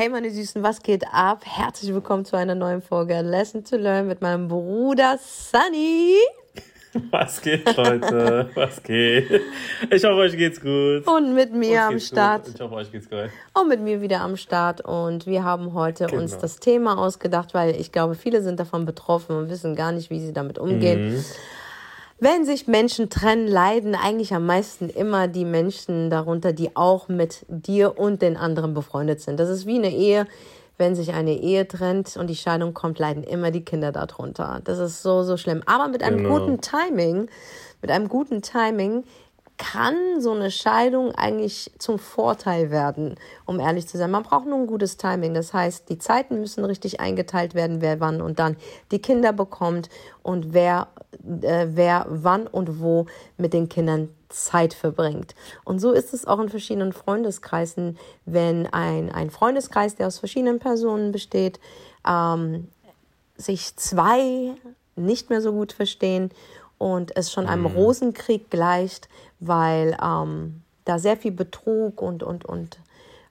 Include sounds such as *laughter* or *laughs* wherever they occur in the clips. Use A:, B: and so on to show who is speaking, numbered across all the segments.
A: Hey meine Süßen, was geht ab? Herzlich willkommen zu einer neuen Folge Lesson to Learn mit meinem Bruder Sunny.
B: Was geht, Leute? Was geht? Ich hoffe, euch geht's gut.
A: Und mit mir am Start.
B: Gut. Ich hoffe, euch geht's gut.
A: Und mit mir wieder am Start. Und wir haben heute genau. uns das Thema ausgedacht, weil ich glaube, viele sind davon betroffen und wissen gar nicht, wie sie damit umgehen. Mhm. Wenn sich Menschen trennen, leiden eigentlich am meisten immer die Menschen darunter, die auch mit dir und den anderen befreundet sind. Das ist wie eine Ehe. Wenn sich eine Ehe trennt und die Scheidung kommt, leiden immer die Kinder darunter. Das ist so, so schlimm. Aber mit einem genau. guten Timing, mit einem guten Timing kann so eine Scheidung eigentlich zum Vorteil werden, um ehrlich zu sein. Man braucht nur ein gutes Timing. Das heißt, die Zeiten müssen richtig eingeteilt werden, wer wann und dann die Kinder bekommt und wer, äh, wer wann und wo mit den Kindern Zeit verbringt. Und so ist es auch in verschiedenen Freundeskreisen, wenn ein, ein Freundeskreis, der aus verschiedenen Personen besteht, ähm, sich zwei nicht mehr so gut verstehen und es schon einem mhm. Rosenkrieg gleicht, weil ähm, da sehr viel Betrug und, und, und,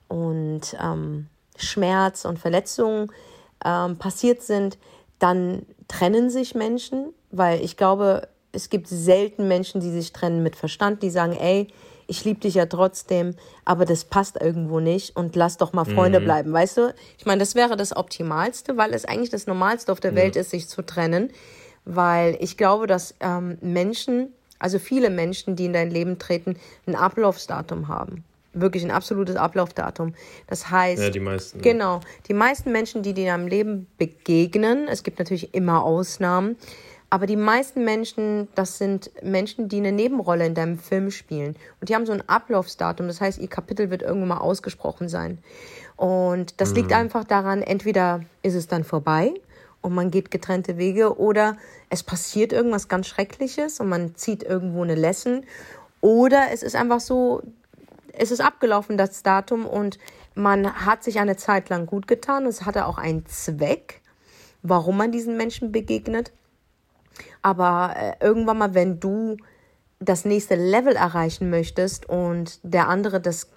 A: und ähm, Schmerz und Verletzungen ähm, passiert sind, dann trennen sich Menschen, weil ich glaube, es gibt selten Menschen, die sich trennen mit Verstand, die sagen, ey, ich liebe dich ja trotzdem, aber das passt irgendwo nicht und lass doch mal Freunde mhm. bleiben, weißt du? Ich meine, das wäre das Optimalste, weil es eigentlich das Normalste auf der Welt ist, sich zu trennen weil ich glaube, dass ähm, Menschen, also viele Menschen, die in dein Leben treten, ein Ablaufsdatum haben. Wirklich ein absolutes Ablaufdatum. Das heißt,
B: ja, die meisten.
A: Genau, die meisten Menschen, die dir in deinem Leben begegnen, es gibt natürlich immer Ausnahmen, aber die meisten Menschen, das sind Menschen, die eine Nebenrolle in deinem Film spielen. Und die haben so ein Ablaufsdatum. Das heißt, ihr Kapitel wird irgendwann mal ausgesprochen sein. Und das mhm. liegt einfach daran, entweder ist es dann vorbei und man geht getrennte Wege oder es passiert irgendwas ganz Schreckliches und man zieht irgendwo eine Lesson oder es ist einfach so, es ist abgelaufen, das Datum und man hat sich eine Zeit lang gut getan. Es hatte auch einen Zweck, warum man diesen Menschen begegnet. Aber äh, irgendwann mal, wenn du das nächste Level erreichen möchtest und der andere das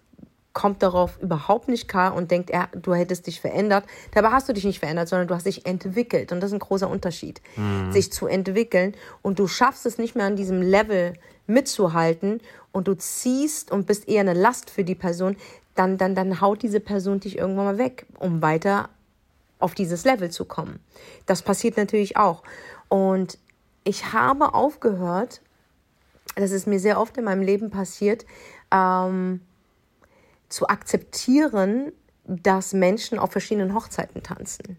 A: kommt darauf überhaupt nicht klar und denkt, er, du hättest dich verändert. Dabei hast du dich nicht verändert, sondern du hast dich entwickelt. Und das ist ein großer Unterschied, mhm. sich zu entwickeln. Und du schaffst es nicht mehr an diesem Level mitzuhalten und du ziehst und bist eher eine Last für die Person, dann, dann, dann haut diese Person dich irgendwann mal weg, um weiter auf dieses Level zu kommen. Das passiert natürlich auch. Und ich habe aufgehört, das ist mir sehr oft in meinem Leben passiert, ähm, zu akzeptieren, dass Menschen auf verschiedenen Hochzeiten tanzen.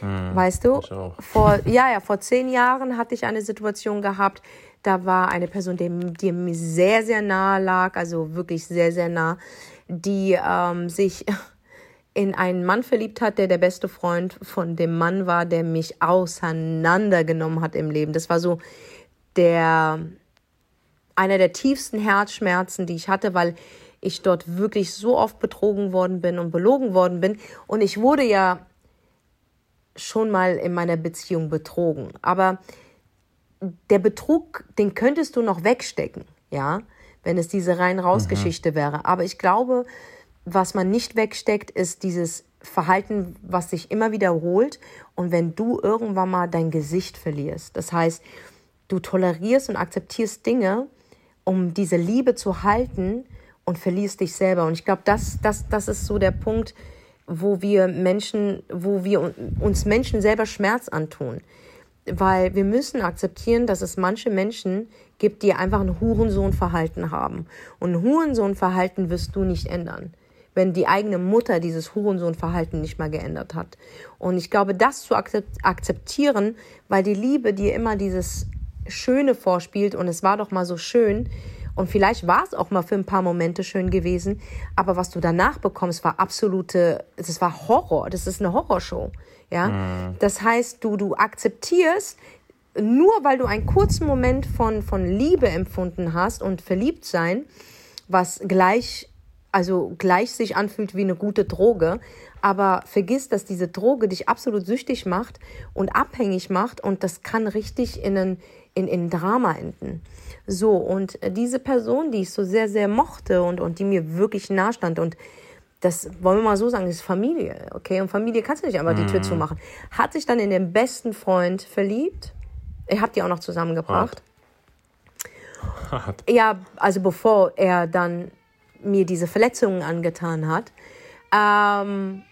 A: Hm, weißt du, vor, ja, ja, vor zehn Jahren hatte ich eine Situation gehabt, da war eine Person, die, die mir sehr, sehr nahe lag, also wirklich sehr, sehr nah, die ähm, sich in einen Mann verliebt hat, der der beste Freund von dem Mann war, der mich auseinandergenommen hat im Leben. Das war so der einer der tiefsten Herzschmerzen, die ich hatte, weil ich dort wirklich so oft betrogen worden bin und belogen worden bin. Und ich wurde ja schon mal in meiner Beziehung betrogen. Aber der Betrug, den könntest du noch wegstecken, ja, wenn es diese rein raus Geschichte mhm. wäre. Aber ich glaube, was man nicht wegsteckt, ist dieses Verhalten, was sich immer wiederholt. Und wenn du irgendwann mal dein Gesicht verlierst, das heißt, du tolerierst und akzeptierst Dinge, um diese Liebe zu halten, und verlierst dich selber. Und ich glaube, das, das, das ist so der Punkt, wo wir Menschen, wo wir uns Menschen selber Schmerz antun. Weil wir müssen akzeptieren, dass es manche Menschen gibt, die einfach ein Hurensohnverhalten haben. Und ein Hurensohnverhalten wirst du nicht ändern, wenn die eigene Mutter dieses Hurensohnverhalten nicht mal geändert hat. Und ich glaube, das zu akzeptieren, weil die Liebe dir immer dieses Schöne vorspielt und es war doch mal so schön, und vielleicht war es auch mal für ein paar Momente schön gewesen, aber was du danach bekommst, war absolute, das war Horror. Das ist eine Horrorshow. Ja, mhm. das heißt, du, du akzeptierst, nur weil du einen kurzen Moment von, von Liebe empfunden hast und verliebt sein, was gleich, also gleich sich anfühlt wie eine gute Droge, aber vergiss, dass diese Droge dich absolut süchtig macht und abhängig macht und das kann richtig in ein, in, in Drama enden. So, und diese Person, die ich so sehr, sehr mochte und, und die mir wirklich nah stand und das wollen wir mal so sagen, ist Familie, okay? Und Familie kannst du nicht einfach die Tür zumachen. Hat sich dann in den besten Freund verliebt. Ihr habt die auch noch zusammengebracht.
B: Hart.
A: Ja, also bevor er dann mir diese Verletzungen angetan hat, ähm,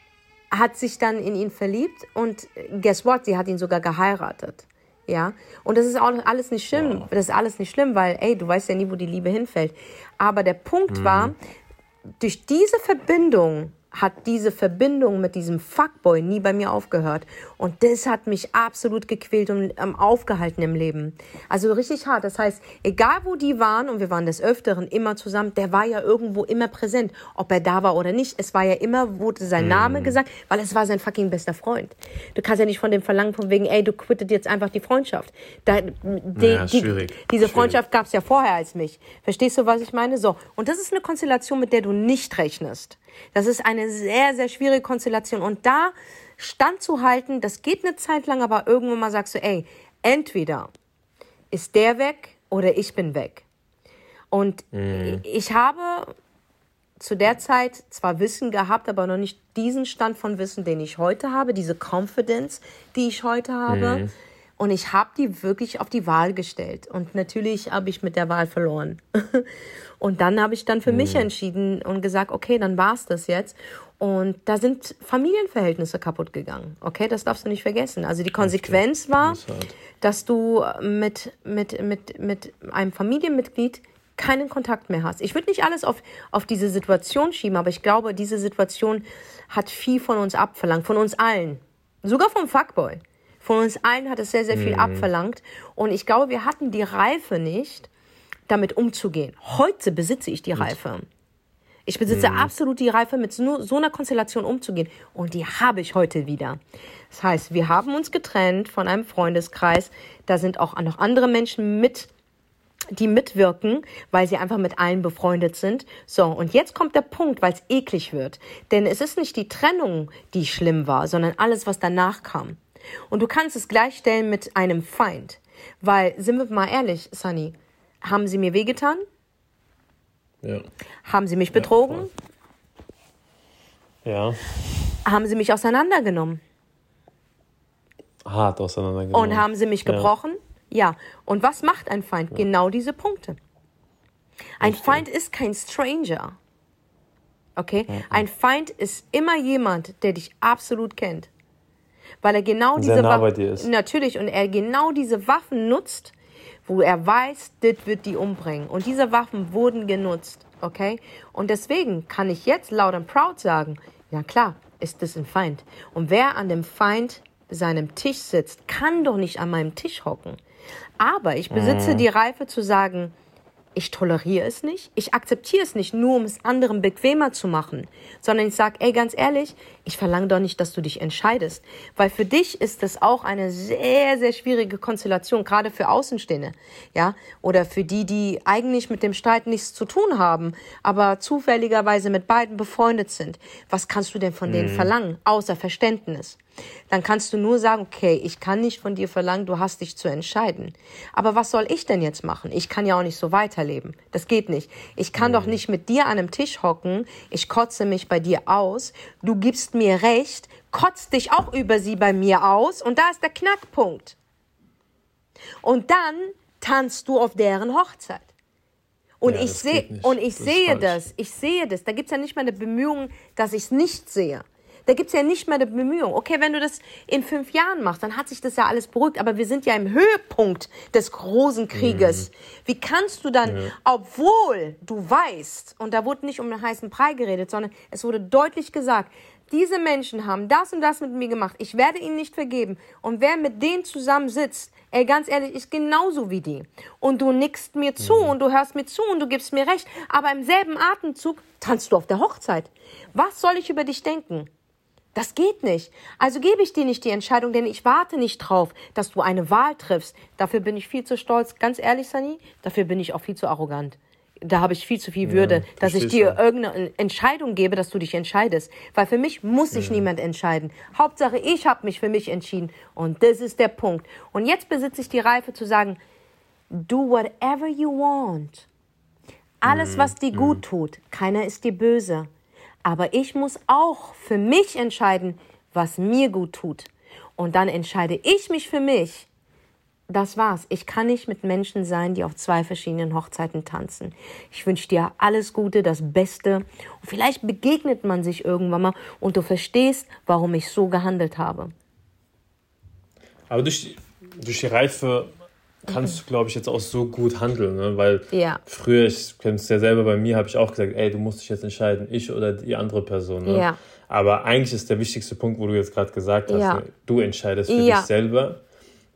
A: hat sich dann in ihn verliebt und guess what, sie hat ihn sogar geheiratet. Ja, und das ist auch alles nicht schlimm. Das ist alles nicht schlimm, weil, ey, du weißt ja nie, wo die Liebe hinfällt. Aber der Punkt war, durch diese Verbindung hat diese Verbindung mit diesem Fuckboy nie bei mir aufgehört. Und das hat mich absolut gequält und ähm, aufgehalten im Leben. Also richtig hart. Das heißt, egal wo die waren, und wir waren des Öfteren immer zusammen, der war ja irgendwo immer präsent. Ob er da war oder nicht, es war ja immer, wurde sein Name gesagt, weil es war sein fucking bester Freund. Du kannst ja nicht von dem verlangen, von wegen, ey, du quittet jetzt einfach die Freundschaft. Da, die,
B: Ja,
A: die,
B: schwierig.
A: Diese
B: Schwierig.
A: Freundschaft gab es ja vorher als mich. Verstehst du, was ich meine? So. Und das ist eine Konstellation, mit der du nicht rechnest. Das ist eine sehr, sehr schwierige Konstellation. Und da standzuhalten, das geht eine Zeit lang, aber irgendwann mal sagst du, ey, entweder ist der weg oder ich bin weg. Und ich habe zu der Zeit zwar Wissen gehabt, aber noch nicht diesen Stand von Wissen, den ich heute habe, diese Confidence, die ich heute habe. Und ich habe die wirklich auf die Wahl gestellt. Und natürlich habe ich mit der Wahl verloren. *laughs* und dann habe ich dann für mich entschieden und gesagt, okay, dann war's das jetzt. Und da sind Familienverhältnisse kaputt gegangen. Okay, das darfst du nicht vergessen. Also die Konsequenz war,
B: hart.
A: dass du mit, mit, mit, mit einem Familienmitglied keinen Kontakt mehr hast. Ich würde nicht alles auf, auf diese Situation schieben, aber ich glaube, diese Situation hat viel von uns abverlangt, von uns allen. Sogar vom Fuckboy. Von uns allen hat es sehr, sehr viel abverlangt. Und ich glaube, wir hatten die Reife nicht, damit umzugehen. Heute besitze ich die Reife. Ich besitze absolut die Reife, mit so, so einer Konstellation umzugehen. Und die habe ich heute wieder. Das heißt, wir haben uns getrennt von einem Freundeskreis. Da sind auch noch andere Menschen mit, die mitwirken, weil sie einfach mit allen befreundet sind. So, und jetzt kommt der Punkt, weil es eklig wird. Denn es ist nicht die Trennung, die schlimm war, sondern alles, was danach kam. Und du kannst es gleichstellen mit einem Feind. Weil, sind wir mal ehrlich, Sunny, haben sie mir wehgetan?
B: Ja.
A: Haben sie mich betrogen?
B: Ja.
A: haben sie mich auseinandergenommen?
B: Hart auseinandergenommen.
A: Und haben sie mich
B: Ja.
A: gebrochen? Ja. Und was macht ein Feind? Genau diese Punkte. Ein Feind ist kein Stranger. Okay? Ein Feind ist immer jemand, der dich absolut kennt. Weil er genau
B: Sehr
A: diese
B: nah
A: Waffen-. Natürlich, und er genau diese Waffen nutzt, wo er weiß, das wird die umbringen. Und diese Waffen wurden genutzt. Okay? Und deswegen kann ich jetzt laut und proud sagen, ja klar, ist das ein Feind. Und wer an dem Feind seinem Tisch sitzt, kann doch nicht an meinem Tisch hocken. Aber ich besitze die Reife zu sagen, ich toleriere es nicht, ich akzeptiere es nicht, nur um es anderen bequemer zu machen, sondern ich sage, ey, ganz ehrlich, ich verlange doch nicht, dass du dich entscheidest, weil für dich ist das auch eine sehr, sehr schwierige Konstellation, gerade für Außenstehende, ja, oder für die, die eigentlich mit dem Streit nichts zu tun haben, aber zufälligerweise mit beiden befreundet sind. Was kannst du denn von denen verlangen, außer Verständnis? Dann kannst du nur sagen, okay, ich kann nicht von dir verlangen, du hast dich zu entscheiden. Aber was soll ich denn jetzt machen? Ich kann ja auch nicht so weiterleben. Das geht nicht. Ich kann doch nicht mit dir an einem Tisch hocken, ich kotze mich bei dir aus, du gibst mir recht, kotzt dich auch über sie bei mir aus und da ist der Knackpunkt. Und dann tanzt du auf deren Hochzeit. Und
B: Ja,
A: ich
B: nicht.
A: und ich
B: Das
A: sehe das, ich sehe das. Da gibt's ja nicht mal eine Bemühung, dass ich es nicht sehe. Da gibt's ja nicht mal eine Bemühung. Okay, wenn du das in fünf Jahren machst, dann hat sich das ja alles beruhigt. Aber wir sind ja im Höhepunkt des großen Krieges. Wie kannst du dann, obwohl du weißt, und da wurde nicht um einen heißen Brei geredet, sondern es wurde deutlich gesagt, diese Menschen haben das und das mit mir gemacht. Ich werde ihnen nicht vergeben. Und wer mit denen zusammen sitzt, ey, ganz ehrlich, ist genauso wie die. Und du nickst mir zu und du hörst mir zu und du gibst mir recht. Aber im selben Atemzug tanzt du auf der Hochzeit. Was soll ich über dich denken? Das geht nicht. Also gebe ich dir nicht die Entscheidung, denn ich warte nicht drauf, dass du eine Wahl triffst. Dafür bin ich viel zu stolz. Ganz ehrlich, Sani, dafür bin ich auch viel zu arrogant. Da habe ich viel zu viel Würde, dass ich dir
B: du.
A: irgendeine Entscheidung gebe, dass du dich entscheidest. Weil für mich muss sich niemand entscheiden. Hauptsache, ich habe mich für mich entschieden. Und das ist der Punkt. Und jetzt besitze ich die Reife zu sagen, do whatever you want. Alles, was dir gut tut, keiner ist dir böse. Aber ich muss auch für mich entscheiden, was mir gut tut. Und dann entscheide ich mich für mich. Das war's. Ich kann nicht mit Menschen sein, die auf zwei verschiedenen Hochzeiten tanzen. Ich wünsche dir alles Gute, das Beste. Und vielleicht begegnet man sich irgendwann mal und du verstehst, warum ich so gehandelt habe.
B: Aber durch, durch die Reife kannst du, glaube ich, jetzt auch so gut handeln, ne? weil
A: Ja.
B: früher, ich kenne es ja selber bei mir, habe ich auch gesagt, ey, du musst dich jetzt entscheiden, ich oder die andere Person. Ne?
A: Ja.
B: Aber eigentlich ist der wichtigste Punkt, wo du jetzt gerade gesagt hast,
A: Ja.
B: ne? du entscheidest für dich selber,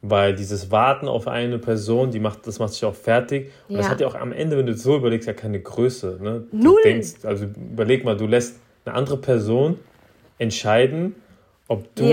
B: weil dieses Warten auf eine Person, die macht, das macht sich auch fertig. Und das hat ja auch am Ende, wenn du es so überlegst, ja keine Größe. Ne? Du
A: Null.
B: Denkst, also überleg mal, du lässt eine andere Person entscheiden, ob du.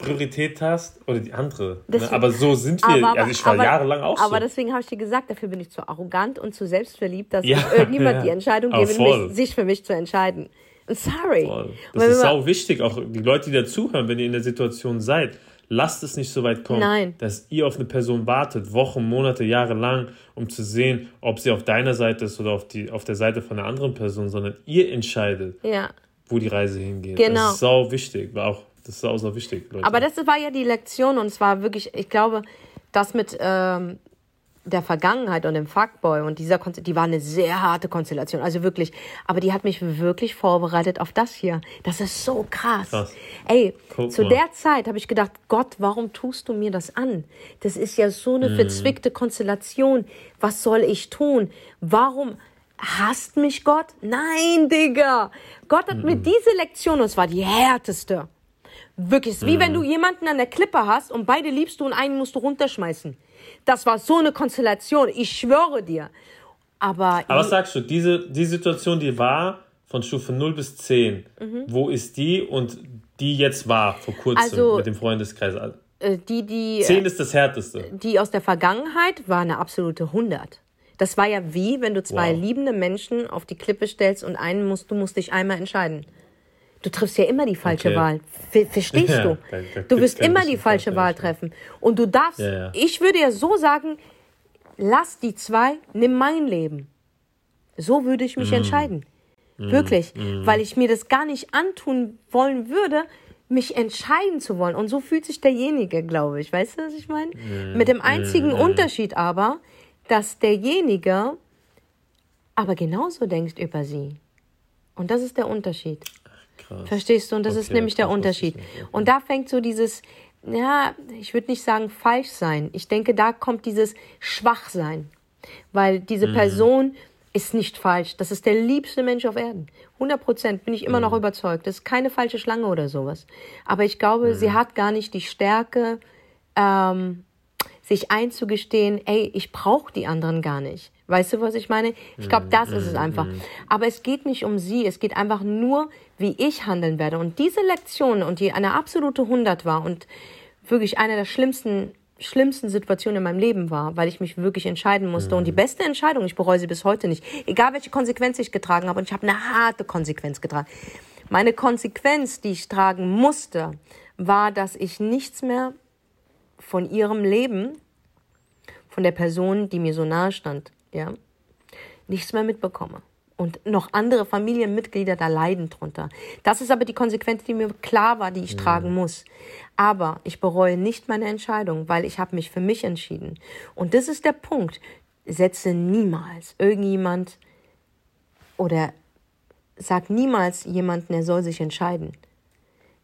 B: Priorität hast oder die andere. Ne? Aber so sind wir.
A: Aber,
B: also ich war
A: aber,
B: jahrelang auch
A: aber
B: so.
A: deswegen habe ich dir gesagt, dafür bin ich zu arrogant und zu selbstverliebt, dass
B: Ja, *laughs*
A: irgendjemand
B: ja.
A: die Entscheidung
B: Aber
A: gebe,
B: voll.
A: mich, sich für mich zu entscheiden. Sorry.
B: Voll. Das ist sau wichtig, auch die Leute, die dazuhören, wenn ihr in der Situation seid. Lasst es nicht so weit kommen,
A: Nein.
B: dass ihr auf eine Person wartet, Wochen, Monate, Jahre lang, um zu sehen, ob sie auf deiner Seite ist oder auf, die, auf der Seite von einer anderen Person, sondern ihr entscheidet,
A: ja.
B: wo die Reise hingeht.
A: Genau.
B: Das ist sau wichtig, war auch, das ist sau, sau wichtig, Leute.
A: Aber das war ja die Lektion und es war wirklich, ich glaube, das mit ähm, der Vergangenheit und dem Fuckboy und dieser Konstellation, die war eine sehr harte Konstellation, also wirklich. Aber die hat mich wirklich vorbereitet auf das hier. Das ist so krass.
B: Krass.
A: Ey,
B: Guck
A: zu
B: mal.
A: der Zeit habe ich gedacht, Gott, warum tust du mir das an? Das ist ja so
B: Mhm.
A: eine verzwickte Konstellation. Was soll ich tun? Warum hasst mich Gott? Nein, Digga. Gott hat
B: Mhm.
A: mir diese Lektion, und es war die härteste. Wirklich, es ist wie
B: Mhm.
A: wenn du jemanden an der Klippe hast und beide liebst du und einen musst du runterschmeißen. Das war so eine Konstellation, ich schwöre dir. Aber,
B: Aber was sagst du, diese, die Situation, die war von Stufe 0 bis 10, wo ist die und die jetzt war vor kurzem
A: Also-
B: mit dem Freundeskreis?
A: äh, die, die,
B: 10 ist das Härteste.
A: die aus der Vergangenheit war eine absolute 100. Das war ja wie, wenn du zwei
B: Wow.
A: liebende Menschen auf die Klippe stellst und einen musst, du musst dich einmal entscheiden. Du triffst ja immer die falsche
B: Okay.
A: Wahl. Ver verstehst
B: Ja,
A: du? du wirst immer die falsche Wahl treffen. Und du darfst,
B: Ja, ja.
A: ich würde ja so sagen, lass die zwei, nimm mein Leben. So würde ich
B: Mm.
A: mich entscheiden. Wirklich. Weil ich mir das gar nicht antun wollen würde, mich entscheiden zu wollen. Und so fühlt sich derjenige, glaube ich. Weißt du, was ich meine?
B: Mm.
A: Mit dem einzigen Unterschied aber, dass derjenige aber genauso denkt über sie. Und das ist der Unterschied.
B: Krass.
A: Verstehst du? Und das ist
B: Okay,
A: nämlich der Unterschied. Und da fängt so dieses, ja, ich würde nicht sagen falsch sein. Ich denke, da kommt dieses Schwachsein. Weil diese
B: Mhm.
A: Person ist nicht falsch. Das ist der liebste Mensch auf Erden. 100 Prozent bin ich immer
B: Mhm.
A: noch überzeugt. Das ist keine falsche Schlange oder sowas. Aber ich glaube,
B: Mhm.
A: sie hat gar nicht die Stärke, ähm, sich einzugestehen, ey, ich brauche die anderen gar nicht. Weißt du, was ich meine? Ich glaube, das ist es einfach. Aber es geht nicht um sie, es geht einfach nur, wie ich handeln werde. Und diese Lektion, und die eine absolute 100 war und wirklich eine der schlimmsten, schlimmsten Situationen in meinem Leben war, weil ich mich wirklich entscheiden musste. Und die beste Entscheidung, ich bereue sie bis heute nicht, egal welche Konsequenz ich getragen habe, und ich habe eine harte Konsequenz getragen. Meine Konsequenz, die ich tragen musste, war, dass ich nichts mehr von ihrem Leben, von der Person, die mir so nahe stand, ja, nichts mehr mitbekomme. Und noch andere Familienmitglieder da leiden drunter. Das ist aber die Konsequenz, die mir klar war, die ich tragen muss. Aber ich bereue nicht meine Entscheidung, weil ich habe mich für mich entschieden. Und das ist der Punkt. Setze niemals irgendjemand oder sag niemals jemanden, er soll sich entscheiden.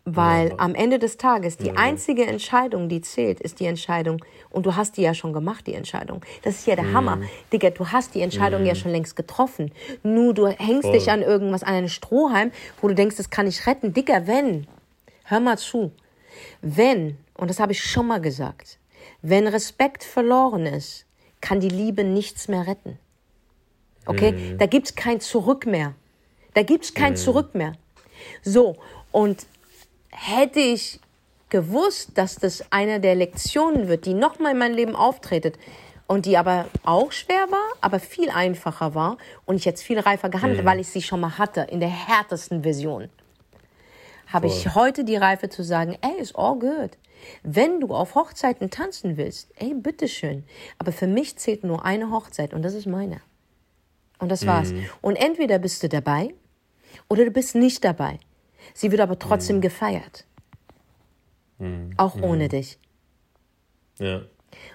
A: Weil am Ende des Tages die einzige Entscheidung, die zählt, ist die Entscheidung. Und du hast die ja schon gemacht, die Entscheidung. Das ist ja der Hammer. Digga, du hast die Entscheidung ja schon längst getroffen. Nur du hängst
B: Voll.
A: dich an irgendwas, an einen Strohhalm, wo du denkst, das kann ich retten. Digga, wenn, hör mal zu, wenn, und das habe ich schon mal gesagt, wenn Respekt verloren ist, kann die Liebe nichts mehr retten. Okay? Da gibt's kein Zurück mehr. Da gibt's kein Zurück mehr. So, und hätte ich gewusst, dass das eine der Lektionen wird, die nochmal in meinem Leben auftretet und die aber auch schwer war, aber viel einfacher war und ich jetzt viel reifer gehandelt, weil ich sie schon mal hatte, in der härtesten Version, habe ich heute die Reife zu sagen, ey, ist all good. Wenn du auf Hochzeiten tanzen willst, ey, bitteschön. Aber für mich zählt nur eine Hochzeit und das ist meine. Und das war's. Und entweder bist du dabei Oder du bist nicht dabei. Sie wird aber trotzdem mhm. gefeiert. Mhm. Auch ohne mhm. dich. Ja.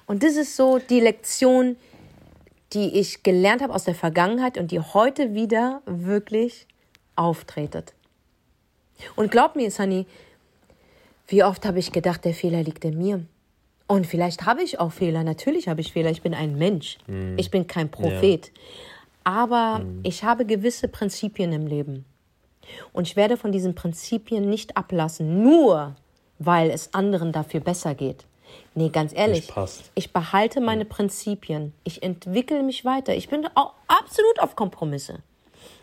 A: Und das ist so die Lektion, die ich gelernt habe aus der Vergangenheit und die heute wieder wirklich auftretet. Und glaub mir, Sunny, wie oft habe ich gedacht, der Fehler liegt in mir. Und vielleicht habe ich auch Fehler. Natürlich habe ich Fehler. Ich bin ein Mensch. Mhm. Ich bin kein Prophet. Ja. Aber mhm. ich habe gewisse Prinzipien im Leben. Und ich werde von diesen Prinzipien nicht ablassen, nur weil es anderen dafür besser geht. Nee, ganz ehrlich, ich behalte meine Prinzipien. Ich entwickle mich weiter. Ich bin auch absolut auf Kompromisse.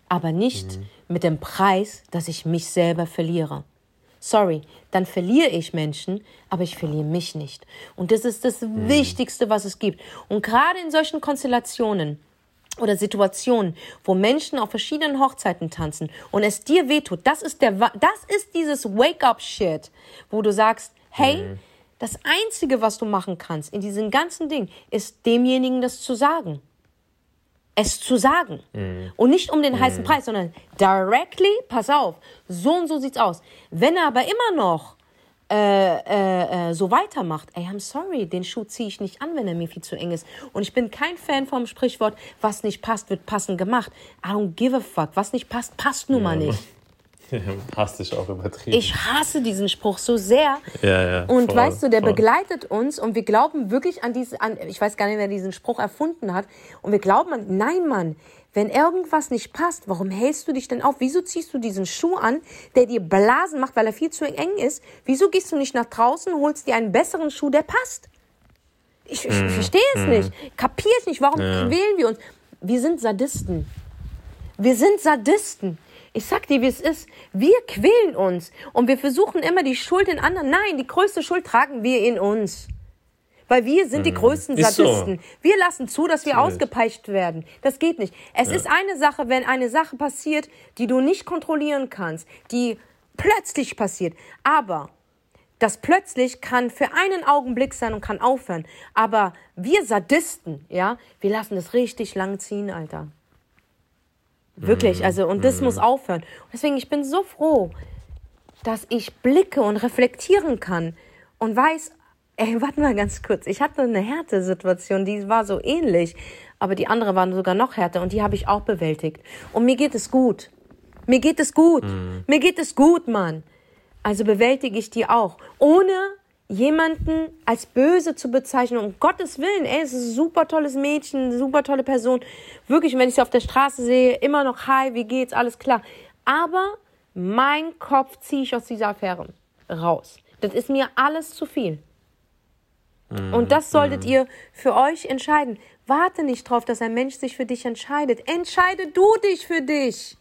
A: Aber nicht mhm. mit dem Preis, dass ich mich selber verliere. Sorry, dann verliere ich Menschen, aber ich verliere mich nicht. Und das ist das mhm. Wichtigste, was es gibt. Und gerade in solchen Konstellationen, oder Situationen, wo Menschen auf verschiedenen Hochzeiten tanzen und es dir wehtut, das ist der, das ist dieses Wake-up-Shit, wo du sagst, hey, mhm. das einzige, was du machen kannst in diesem ganzen Ding, ist demjenigen das zu sagen. Es zu sagen. Mhm. Und nicht um den mhm. heißen Preis, sondern directly, pass auf, so und so sieht's aus. Wenn er aber immer noch äh, äh, äh, so weitermacht, ey, I'm sorry, den Schuh ziehe ich nicht an, wenn er mir viel zu eng ist. Und ich bin kein Fan vom Sprichwort, was nicht passt, wird passend gemacht. I don't give a fuck. Was nicht passt, passt nun mal nicht. *laughs*
B: Hast dich auch übertrieben.
A: Ich hasse diesen Spruch so sehr. Ja, ja, und voll, weißt du, der voll. begleitet uns und wir glauben wirklich an diese, an, ich weiß gar nicht, wer diesen Spruch erfunden hat. Und wir glauben an, nein, Mann, wenn irgendwas nicht passt, warum hältst du dich denn auf? Wieso ziehst du diesen Schuh an, der dir Blasen macht, weil er viel zu eng ist? Wieso gehst du nicht nach draußen, holst dir einen besseren Schuh, der passt? Ich, ich mm, verstehe es mm. nicht. Kapiere es nicht. Warum ja. wählen wir uns? Wir sind Sadisten. Wir sind Sadisten. Ich sag dir, wie es ist. Wir quälen uns und wir versuchen immer die Schuld in anderen. Nein, die größte Schuld tragen wir in uns. Weil wir sind die mhm. größten Sadisten. So. Wir lassen zu, dass wir Natürlich. ausgepeitscht werden. Das geht nicht. Es ja. ist eine Sache, wenn eine Sache passiert, die du nicht kontrollieren kannst, die plötzlich passiert. Aber das plötzlich kann für einen Augenblick sein und kann aufhören. Aber wir Sadisten, ja, wir lassen das richtig lang ziehen, Alter. Wirklich, mhm. also, und das mhm. muss aufhören. deswegen, ich bin so froh, dass ich blicke und reflektieren kann und weiß, Ey, warte mal ganz kurz. Ich hatte eine Härtesituation, die war so ähnlich, aber die andere war sogar noch härter und die habe ich auch bewältigt. Und mir geht es gut. Mir geht es gut. Mhm. Mir geht es gut, Mann. Also bewältige ich die auch. Ohne jemanden als böse zu bezeichnen, um Gottes Willen, ey, es ist ein super tolles Mädchen, super tolle Person. Wirklich, wenn ich sie auf der Straße sehe, immer noch, hi, wie geht's, alles klar. Aber mein Kopf ziehe ich aus dieser Affäre raus. Das ist mir alles zu viel. Und das solltet ihr für euch entscheiden. Warte nicht drauf, dass ein Mensch sich für dich entscheidet. Entscheide du dich für dich.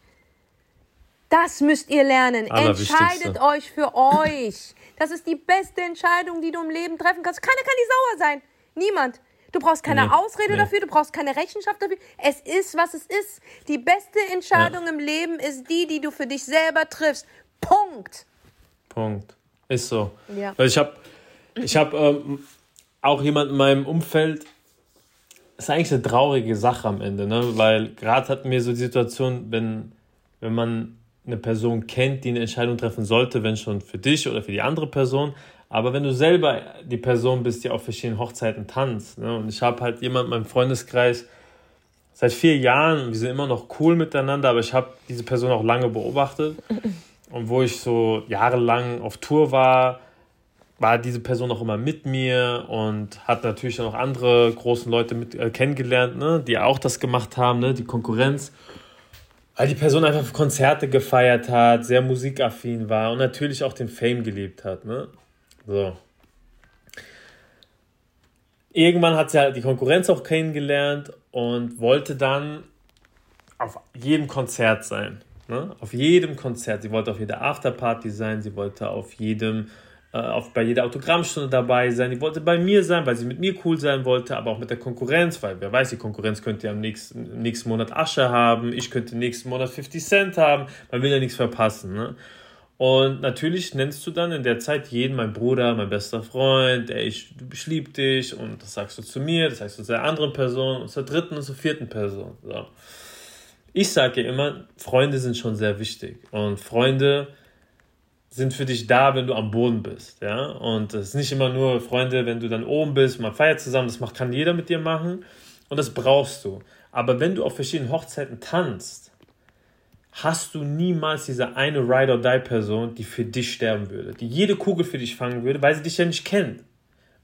A: Das müsst ihr lernen. Entscheidet euch für euch. Das ist die beste Entscheidung, die du im Leben treffen kannst. Keiner kann dir sauer sein. Niemand. Du brauchst keine nee, Ausrede nee. dafür, du brauchst keine Rechenschaft dafür. Es ist, was es ist. Die beste Entscheidung ja. im Leben ist die, die du für dich selber triffst. Punkt.
B: Punkt. Ist so. Ja. Also ich habe ich hab, ähm, auch jemand in meinem Umfeld, ist eigentlich eine traurige Sache am Ende, ne? weil gerade hatten wir so die Situation, wenn, wenn man eine Person kennt, die eine Entscheidung treffen sollte, wenn schon für dich oder für die andere Person, aber wenn du selber die Person bist, die auf verschiedenen Hochzeiten tanzt, ne? und ich habe halt jemanden in meinem Freundeskreis, seit vier Jahren, wir sind immer noch cool miteinander, aber ich habe diese Person auch lange beobachtet und wo ich so jahrelang auf Tour war, war diese Person auch immer mit mir und hat natürlich auch andere großen Leute mit, äh, kennengelernt, ne, die auch das gemacht haben, ne, die Konkurrenz. Weil die Person einfach Konzerte gefeiert hat, sehr musikaffin war und natürlich auch den Fame gelebt hat. Ne? So. Irgendwann hat sie halt die Konkurrenz auch kennengelernt und wollte dann auf jedem Konzert sein. Ne? Auf jedem Konzert. Sie wollte auf jeder Afterparty sein, sie wollte auf jedem äh, bei jeder Autogrammstunde dabei sein. Die wollte bei mir sein, weil sie mit mir cool sein wollte, aber auch mit der Konkurrenz, weil wer weiß, die Konkurrenz könnte ja im nächsten, im nächsten Monat Asche haben, ich könnte nächsten Monat 50 Cent haben, man will ja nichts verpassen. Ne? Und natürlich nennst du dann in der Zeit jeden, mein Bruder, mein bester Freund, ey, ich, ich liebe dich und das sagst du zu mir, das sagst du zu der anderen Person zur dritten und zur vierten Person. So. ich sage ja immer, Freunde sind schon sehr wichtig. Und Freunde sind für dich da, wenn du am Boden bist. Ja? Und es ist nicht immer nur Freunde, wenn du dann oben bist, man feiert zusammen, das macht, kann jeder mit dir machen. Und das brauchst du. Aber wenn du auf verschiedenen Hochzeiten tanzt, hast du niemals diese eine Ride-or-Die-Person, die für dich sterben würde, die jede Kugel für dich fangen würde, weil sie dich ja nicht kennt.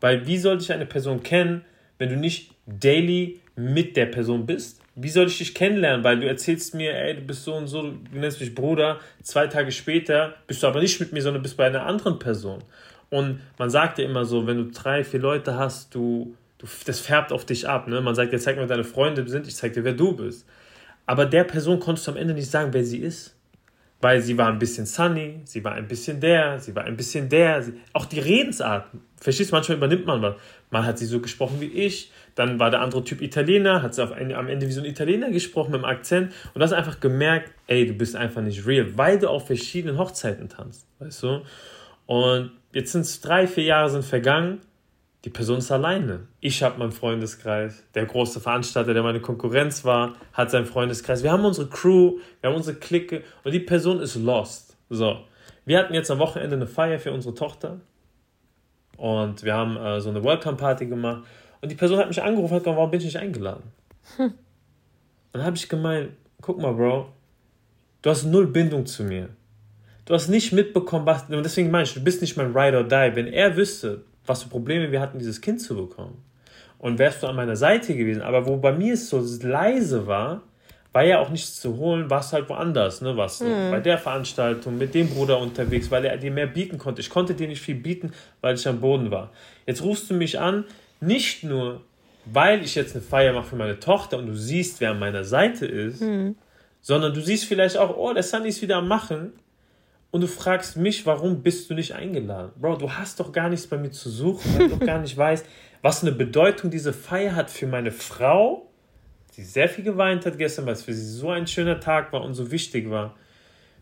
B: Weil wie soll dich eine Person kennen, wenn du nicht daily mit der Person bist? Wie soll ich dich kennenlernen? Weil du erzählst mir, ey, du bist so und so, du nennst mich Bruder, zwei Tage später bist du aber nicht mit mir, sondern bist bei einer anderen Person. Und man sagt ja immer so, wenn du drei, vier Leute hast, du, du das färbt auf dich ab. Ne? Man sagt, ja, zeig mir, wer deine Freunde sind, ich zeig dir, wer du bist. Aber der Person konntest du am Ende nicht sagen, wer sie ist. Weil sie war ein bisschen sunny, sie war ein bisschen der, sie war ein bisschen der. Sie, auch die Redensart. Verstehst du, manchmal übernimmt man was. Mal hat sie so gesprochen wie ich, dann war der andere Typ Italiener, hat sie auf ein, am Ende wie so ein Italiener gesprochen mit dem Akzent. Und du hast einfach gemerkt, ey, du bist einfach nicht real, weil du auf verschiedenen Hochzeiten tanzt. Weißt du? Und jetzt sind es drei, vier Jahre sind vergangen die Person ist alleine. Ich habe meinen Freundeskreis. Der große Veranstalter, der meine Konkurrenz war, hat seinen Freundeskreis. Wir haben unsere Crew, wir haben unsere Clique und die Person ist lost. So. Wir hatten jetzt am Wochenende eine Feier für unsere Tochter und wir haben äh, so eine Welcome Party gemacht und die Person hat mich angerufen und hat gesagt, warum bin ich nicht eingeladen? Hm. Dann habe ich gemeint, guck mal, Bro, du hast null Bindung zu mir. Du hast nicht mitbekommen, was. Und deswegen meine ich, du bist nicht mein Ride or Die. Wenn er wüsste, was für Probleme wir hatten, dieses Kind zu bekommen. Und wärst du an meiner Seite gewesen, aber wo bei mir es so leise war, war ja auch nichts zu holen, warst halt woanders, ne? Du mhm. bei der Veranstaltung mit dem Bruder unterwegs, weil er dir mehr bieten konnte. Ich konnte dir nicht viel bieten, weil ich am Boden war. Jetzt rufst du mich an, nicht nur, weil ich jetzt eine Feier mache für meine Tochter und du siehst, wer an meiner Seite ist, mhm. sondern du siehst vielleicht auch, oh, der Sunny ist wieder am Machen und du fragst mich, warum bist du nicht eingeladen? Bro, du hast doch gar nichts bei mir zu suchen, weil du doch gar nicht weißt, was eine Bedeutung diese Feier hat für meine Frau, die sehr viel geweint hat gestern, weil es für sie so ein schöner Tag war und so wichtig war.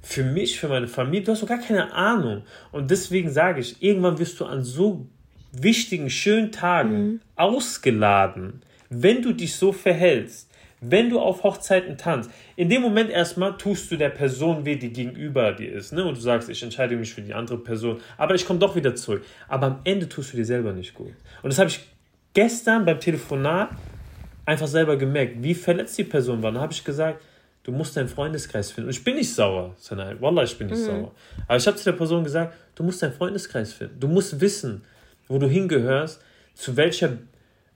B: Für mich, für meine Familie, du hast doch gar keine Ahnung. Und deswegen sage ich, irgendwann wirst du an so wichtigen, schönen Tagen mhm. ausgeladen, wenn du dich so verhältst wenn du auf Hochzeiten tanzt, in dem Moment erstmal tust du der Person weh, die gegenüber dir ist. Ne? Und du sagst, ich entscheide mich für die andere Person, aber ich komme doch wieder zurück. Aber am Ende tust du dir selber nicht gut. Und das habe ich gestern beim Telefonat einfach selber gemerkt, wie verletzt die Person war. Dann habe ich gesagt, du musst deinen Freundeskreis finden. Und ich bin nicht sauer, Sanai. Wallah, ich bin nicht mhm. sauer. Aber ich habe zu der Person gesagt, du musst deinen Freundeskreis finden. Du musst wissen, wo du hingehörst, zu welcher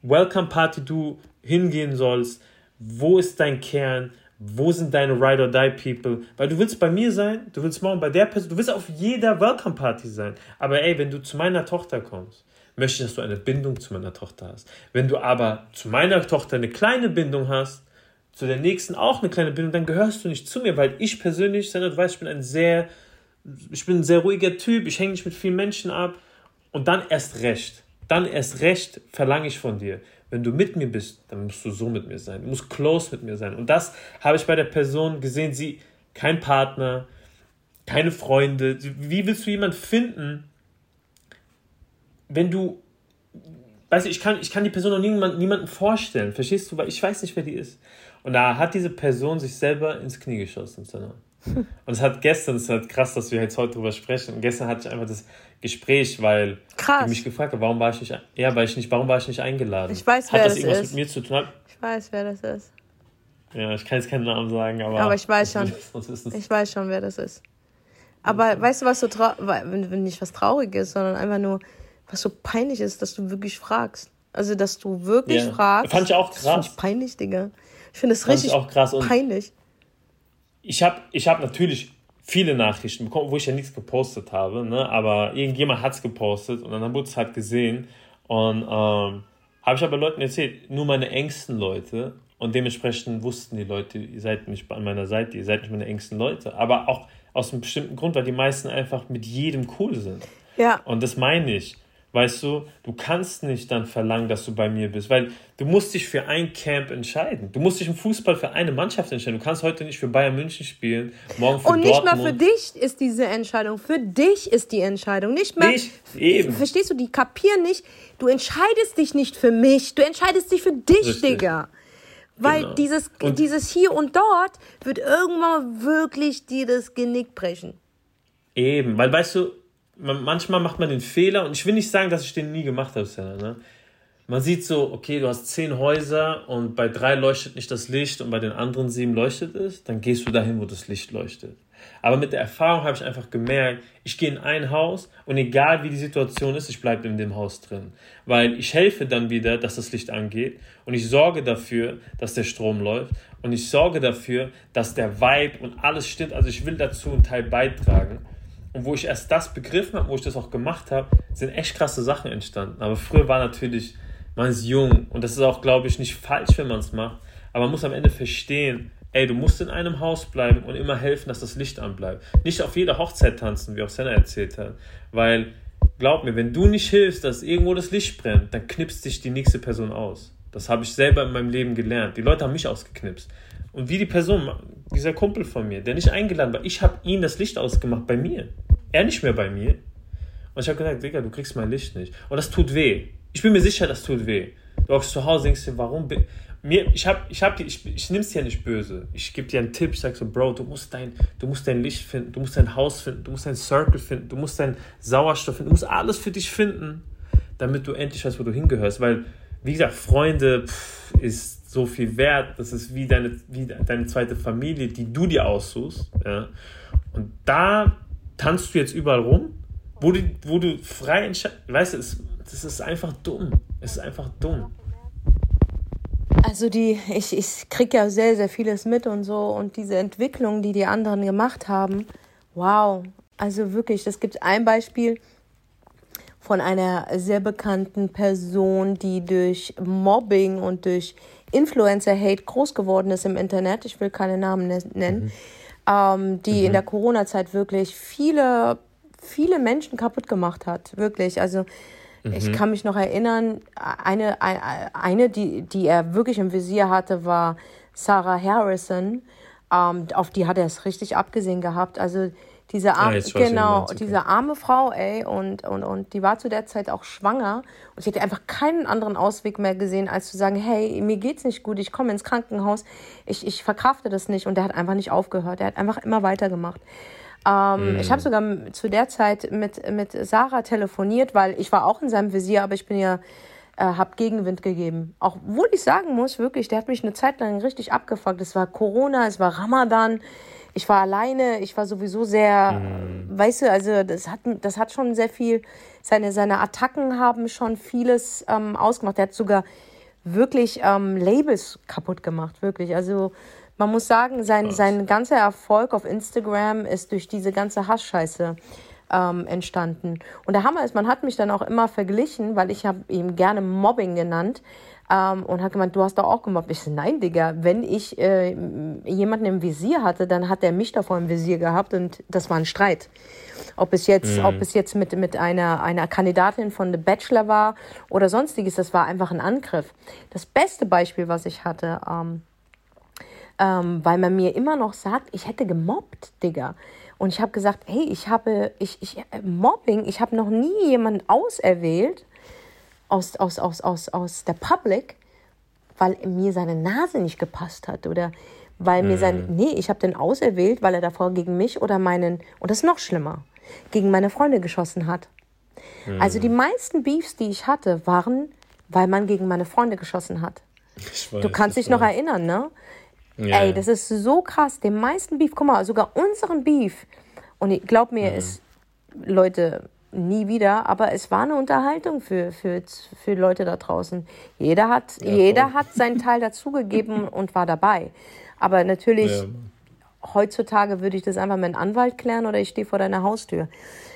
B: Welcome Party du hingehen sollst, wo ist dein Kern, wo sind deine Ride or Die People? Weil du willst bei mir sein, du willst morgen bei der Person, du willst auf jeder Welcome Party sein. Aber ey, wenn du zu meiner Tochter kommst, möchte ich, dass du eine Bindung zu meiner Tochter hast. Wenn du aber zu meiner Tochter eine kleine Bindung hast, zu der nächsten auch eine kleine Bindung, dann gehörst du nicht zu mir, weil ich persönlich, Sandra, du weißt, ich bin ein sehr, ich bin ein sehr ruhiger Typ, ich hänge nicht mit vielen Menschen ab und dann erst recht, dann erst recht verlange ich von dir, wenn du mit mir bist, dann musst du so mit mir sein. Du musst close mit mir sein. Und das habe ich bei der Person gesehen. Sie, kein Partner, keine Freunde. Wie willst du jemanden finden, wenn du, weißt du, ich kann, ich kann die Person noch niemand, niemanden vorstellen. Verstehst du? Weil ich weiß nicht, wer die ist. Und da hat diese Person sich selber ins Knie geschossen. Und es hat gestern, es ist halt krass, dass wir jetzt heute drüber sprechen. Und gestern hatte ich einfach das Gespräch, weil krass. ich mich gefragt habe, warum war ich nicht, ja, weil ich nicht, warum war ich nicht eingeladen? Ich weiß, wer hat das, das irgendwas ist. mit mir zu tun?
A: Ich weiß, wer das ist.
B: Ja, ich kann jetzt keinen Namen sagen, aber.
A: Aber ich weiß *laughs* schon. Ich weiß schon, wer das ist. Aber weißt du, was so traurig, wenn nicht was traurig ist, sondern einfach nur, was so peinlich ist, dass du wirklich fragst. Also, dass du wirklich ja. fragst.
B: Fand ich auch krass. Das
A: finde ich peinlich, Digga. Ich finde es richtig auch krass. peinlich
B: ich habe ich hab natürlich viele Nachrichten bekommen, wo ich ja nichts gepostet habe, ne? aber irgendjemand hat es gepostet und dann wurde es halt gesehen und ähm, habe ich aber Leuten erzählt, nur meine engsten Leute und dementsprechend wussten die Leute, ihr seid nicht an meiner Seite, ihr seid nicht meine engsten Leute, aber auch aus einem bestimmten Grund, weil die meisten einfach mit jedem cool sind. Ja. Und das meine ich. Weißt du, du kannst nicht dann verlangen, dass du bei mir bist, weil du musst dich für ein Camp entscheiden. Du musst dich im Fußball für eine Mannschaft entscheiden. Du kannst heute nicht für Bayern München spielen, morgen für
A: Und nicht Dortmund. mal für dich ist diese Entscheidung. Für dich ist die Entscheidung. Nicht mal. Nicht, eben. Verstehst du, die kapieren nicht. Du entscheidest dich nicht für mich. Du entscheidest dich für dich, Richtig. Digga. Weil genau. dieses, dieses hier und dort wird irgendwann wirklich dir das Genick brechen.
B: Eben, weil weißt du, man, manchmal macht man den Fehler und ich will nicht sagen, dass ich den nie gemacht habe, ne? Man sieht so, okay, du hast zehn Häuser und bei drei leuchtet nicht das Licht und bei den anderen sieben leuchtet es, dann gehst du dahin, wo das Licht leuchtet. Aber mit der Erfahrung habe ich einfach gemerkt, ich gehe in ein Haus und egal wie die Situation ist, ich bleibe in dem Haus drin. Weil ich helfe dann wieder, dass das Licht angeht und ich sorge dafür, dass der Strom läuft und ich sorge dafür, dass der Vibe und alles stimmt. Also ich will dazu einen Teil beitragen. Und wo ich erst das begriffen habe, wo ich das auch gemacht habe, sind echt krasse Sachen entstanden. Aber früher war natürlich, man ist jung und das ist auch, glaube ich, nicht falsch, wenn man es macht. Aber man muss am Ende verstehen, ey, du musst in einem Haus bleiben und immer helfen, dass das Licht anbleibt. Nicht auf jeder Hochzeit tanzen, wie auch Senna erzählt hat. Weil, glaub mir, wenn du nicht hilfst, dass irgendwo das Licht brennt, dann knipst dich die nächste Person aus. Das habe ich selber in meinem Leben gelernt. Die Leute haben mich ausgeknipst. Und wie die Person, dieser Kumpel von mir, der nicht eingeladen war, ich habe ihm das Licht ausgemacht bei mir. Er nicht mehr bei mir. Und ich habe gesagt, Digga, du kriegst mein Licht nicht. Und das tut weh. Ich bin mir sicher, das tut weh. Du hockst zu Hause denkst dir, warum bin mir, ich hab, ich hab, ich, ich nimm's dir nicht böse. Ich gebe dir einen Tipp, ich sag so, Bro, du musst dein, du musst dein Licht finden, du musst dein Haus finden, du musst dein Circle finden, du musst dein Sauerstoff finden, du musst alles für dich finden, damit du endlich weißt, wo du hingehörst. Weil, wie gesagt, Freunde pff, ist so viel wert. Das ist wie deine, wie deine zweite Familie, die du dir aussuchst. Ja? Und da tanzt du jetzt überall rum, wo du, wo du frei entscheidest. Weißt du, es, das ist einfach dumm. Es ist einfach dumm.
A: Also die, ich, ich kriege ja sehr, sehr vieles mit und so und diese Entwicklung, die die anderen gemacht haben, wow. Also wirklich, es gibt ein Beispiel von einer sehr bekannten Person, die durch Mobbing und durch Influencer-Hate groß geworden ist im Internet. Ich will keine Namen nennen. Mhm ähm, die mhm. in der Corona-Zeit wirklich viele, viele Menschen kaputt gemacht hat. Wirklich. Also mhm. ich kann mich noch erinnern, eine, eine, die, die er wirklich im Visier hatte, war Sarah Harrison. Ähm, auf die hat er es richtig abgesehen gehabt. Also diese arme, ja, genau, okay. diese arme Frau, ey, und, und, und die war zu der Zeit auch schwanger und sie hatte einfach keinen anderen Ausweg mehr gesehen, als zu sagen, hey, mir geht's nicht gut, ich komme ins Krankenhaus, ich, ich verkrafte das nicht und der hat einfach nicht aufgehört, der hat einfach immer weitergemacht. Ähm, mhm. Ich habe sogar zu der Zeit mit, mit Sarah telefoniert, weil ich war auch in seinem Visier, aber ich bin ja äh, habe Gegenwind gegeben. Auch wo ich sagen muss, wirklich, der hat mich eine Zeit lang richtig abgefuckt. Es war Corona, es war Ramadan ich war alleine, ich war sowieso sehr, mhm. weißt du, also das hat, das hat schon sehr viel, seine, seine Attacken haben schon vieles ähm, ausgemacht. Er hat sogar wirklich ähm, Labels kaputt gemacht, wirklich. Also man muss sagen, sein, sein ganzer Erfolg auf Instagram ist durch diese ganze Hassscheiße ähm, entstanden. Und der Hammer ist, man hat mich dann auch immer verglichen, weil ich habe ihm gerne Mobbing genannt, ähm, und hat gemeint, du hast doch auch gemobbt. Ich so, nein, Digga, wenn ich äh, jemanden im Visier hatte, dann hat er mich davor im Visier gehabt und das war ein Streit. Ob es jetzt, mhm. ob es jetzt mit, mit einer, einer Kandidatin von The Bachelor war oder sonstiges, das war einfach ein Angriff. Das beste Beispiel, was ich hatte, ähm, ähm, weil man mir immer noch sagt, ich hätte gemobbt, Digga. Und ich habe gesagt, hey, ich habe, ich, ich, äh, Mobbing, ich habe noch nie jemanden auserwählt, aus, aus, aus, aus, aus der Public, weil mir seine Nase nicht gepasst hat oder weil mir sein, mhm. nee, ich habe den auserwählt, weil er davor gegen mich oder meinen, und das ist noch schlimmer, gegen meine Freunde geschossen hat. Mhm. Also die meisten Beefs, die ich hatte, waren, weil man gegen meine Freunde geschossen hat. Weiß, du kannst dich noch weiß. erinnern, ne? Ja. Ey, das ist so krass. Den meisten Beef, guck mal, sogar unseren Beef. Und glaub mir, mhm. es, Leute, nie wieder, aber es war eine Unterhaltung für, für, für Leute da draußen. Jeder hat, ja, jeder hat seinen Teil dazugegeben *laughs* und war dabei. Aber natürlich, ja. heutzutage würde ich das einfach mit einem Anwalt klären oder ich stehe vor deiner Haustür.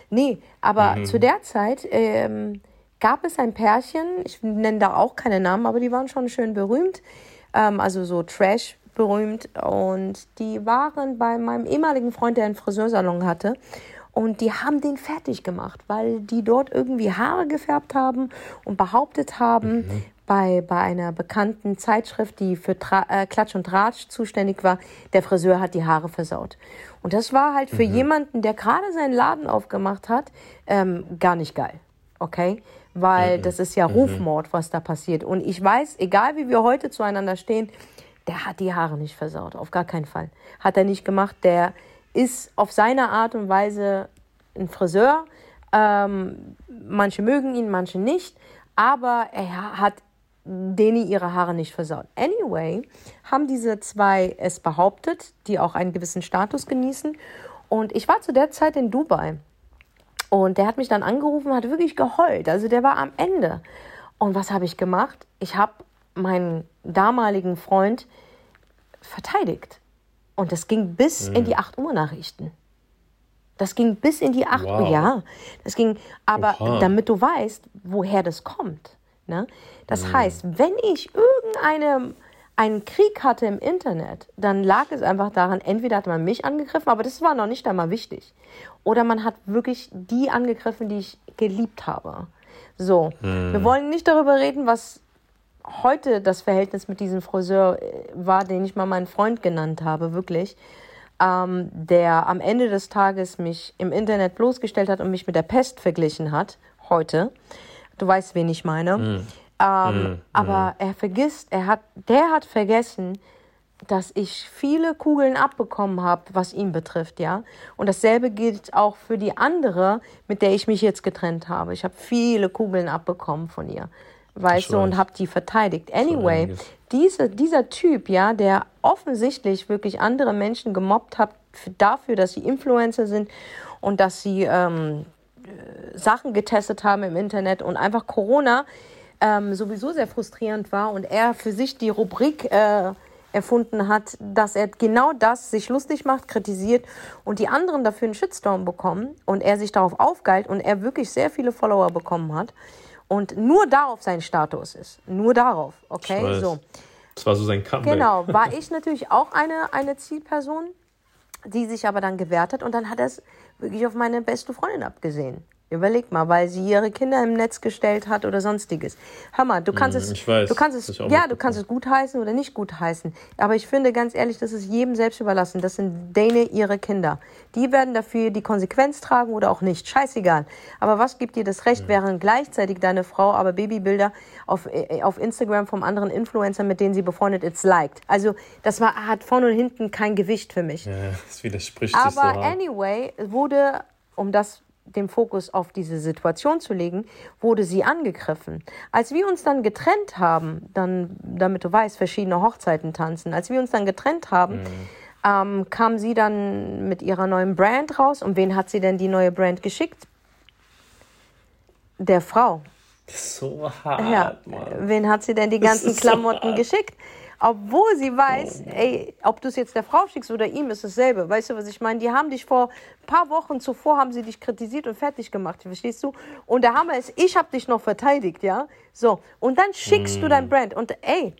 A: Nee, aber mhm. zu der Zeit ähm, gab es ein Pärchen, ich nenne da auch keine Namen, aber die waren schon schön berühmt, ähm, also so Trash berühmt und die waren bei meinem ehemaligen Freund, der einen Friseursalon hatte und die haben den fertig gemacht, weil die dort irgendwie Haare gefärbt haben und behauptet haben, mhm. bei, bei einer bekannten Zeitschrift, die für Tra äh, Klatsch und Tratsch zuständig war, der Friseur hat die Haare versaut. Und das war halt für mhm. jemanden, der gerade seinen Laden aufgemacht hat, ähm, gar nicht geil. Okay? Weil mhm. das ist ja mhm. Rufmord, was da passiert. Und ich weiß, egal wie wir heute zueinander stehen, der hat die Haare nicht versaut, auf gar keinen Fall. Hat er nicht gemacht. Der ist auf seine Art und Weise ein Friseur. Ähm, manche mögen ihn, manche nicht. Aber er hat denen ihre Haare nicht versaut. Anyway, haben diese zwei es behauptet, die auch einen gewissen Status genießen. Und ich war zu der Zeit in Dubai. Und der hat mich dann angerufen, hat wirklich geheult. Also der war am Ende. Und was habe ich gemacht? Ich habe meinen damaligen Freund verteidigt. Und das ging bis mhm. in die 8 Uhr Nachrichten. Das ging bis in die 8 wow. Uhr, ja. Das ging, aber Oha. damit du weißt, woher das kommt. Ne? Das mhm. heißt, wenn ich irgendeine einen Krieg hatte im Internet, dann lag es einfach daran, entweder hat man mich angegriffen, aber das war noch nicht einmal wichtig. Oder man hat wirklich die angegriffen, die ich geliebt habe. So, hm. wir wollen nicht darüber reden, was heute das Verhältnis mit diesem Friseur äh, war, den ich mal meinen Freund genannt habe, wirklich. Ähm, der am Ende des Tages mich im Internet bloßgestellt hat und mich mit der Pest verglichen hat, heute. Du weißt, wen ich meine. Hm. Ähm, mm, aber er vergisst, er hat, der hat vergessen, dass ich viele Kugeln abbekommen habe, was ihn betrifft, ja. Und dasselbe gilt auch für die andere, mit der ich mich jetzt getrennt habe. Ich habe viele Kugeln abbekommen von ihr, weißt du, und habe die verteidigt. Anyway, diese, dieser Typ, ja, der offensichtlich wirklich andere Menschen gemobbt hat dafür, dass sie Influencer sind und dass sie ähm, äh, Sachen getestet haben im Internet und einfach Corona ähm, sowieso sehr frustrierend war und er für sich die Rubrik äh, erfunden hat, dass er genau das sich lustig macht, kritisiert und die anderen dafür einen Shitstorm bekommen und er sich darauf aufgeilt und er wirklich sehr viele Follower bekommen hat und nur darauf sein Status ist. Nur darauf, okay? So.
B: Das war so sein Comeback.
A: Genau, *laughs* war ich natürlich auch eine, eine Zielperson, die sich aber dann gewehrt hat und dann hat er es wirklich auf meine beste Freundin abgesehen. Überleg mal, weil sie ihre Kinder im Netz gestellt hat oder sonstiges. Hör mal, du kannst mm, es, weiß, du kannst es, ja, du kannst es gut heißen oder nicht gut heißen. Aber ich finde ganz ehrlich, das ist jedem selbst überlassen. Das sind deine, ihre Kinder. Die werden dafür die Konsequenz tragen oder auch nicht. Scheißegal. Aber was gibt dir das Recht, mhm. während gleichzeitig deine Frau aber Babybilder auf, äh, auf Instagram vom anderen Influencer, mit denen sie befreundet ist, liked? Also, das war, hat vorne und hinten kein Gewicht für mich.
B: Ja, das widerspricht
A: aber sich so Aber anyway, wurde, um das den Fokus auf diese Situation zu legen, wurde sie angegriffen. Als wir uns dann getrennt haben, dann, damit du weißt, verschiedene Hochzeiten tanzen, als wir uns dann getrennt haben, mhm. ähm, kam sie dann mit ihrer neuen Brand raus. Und wen hat sie denn die neue Brand geschickt? Der Frau.
B: So hart.
A: Ja. Mann. Wen hat sie denn die ganzen Klamotten so geschickt? Obwohl sie weiß, ey, ob du es jetzt der Frau schickst oder ihm, ist dasselbe. Weißt du, was ich meine? Die haben dich vor ein paar Wochen zuvor, haben sie dich kritisiert und fertig gemacht, verstehst du? Und der Hammer ist, ich habe dich noch verteidigt, ja? So, und dann schickst mm. du dein Brand und ey,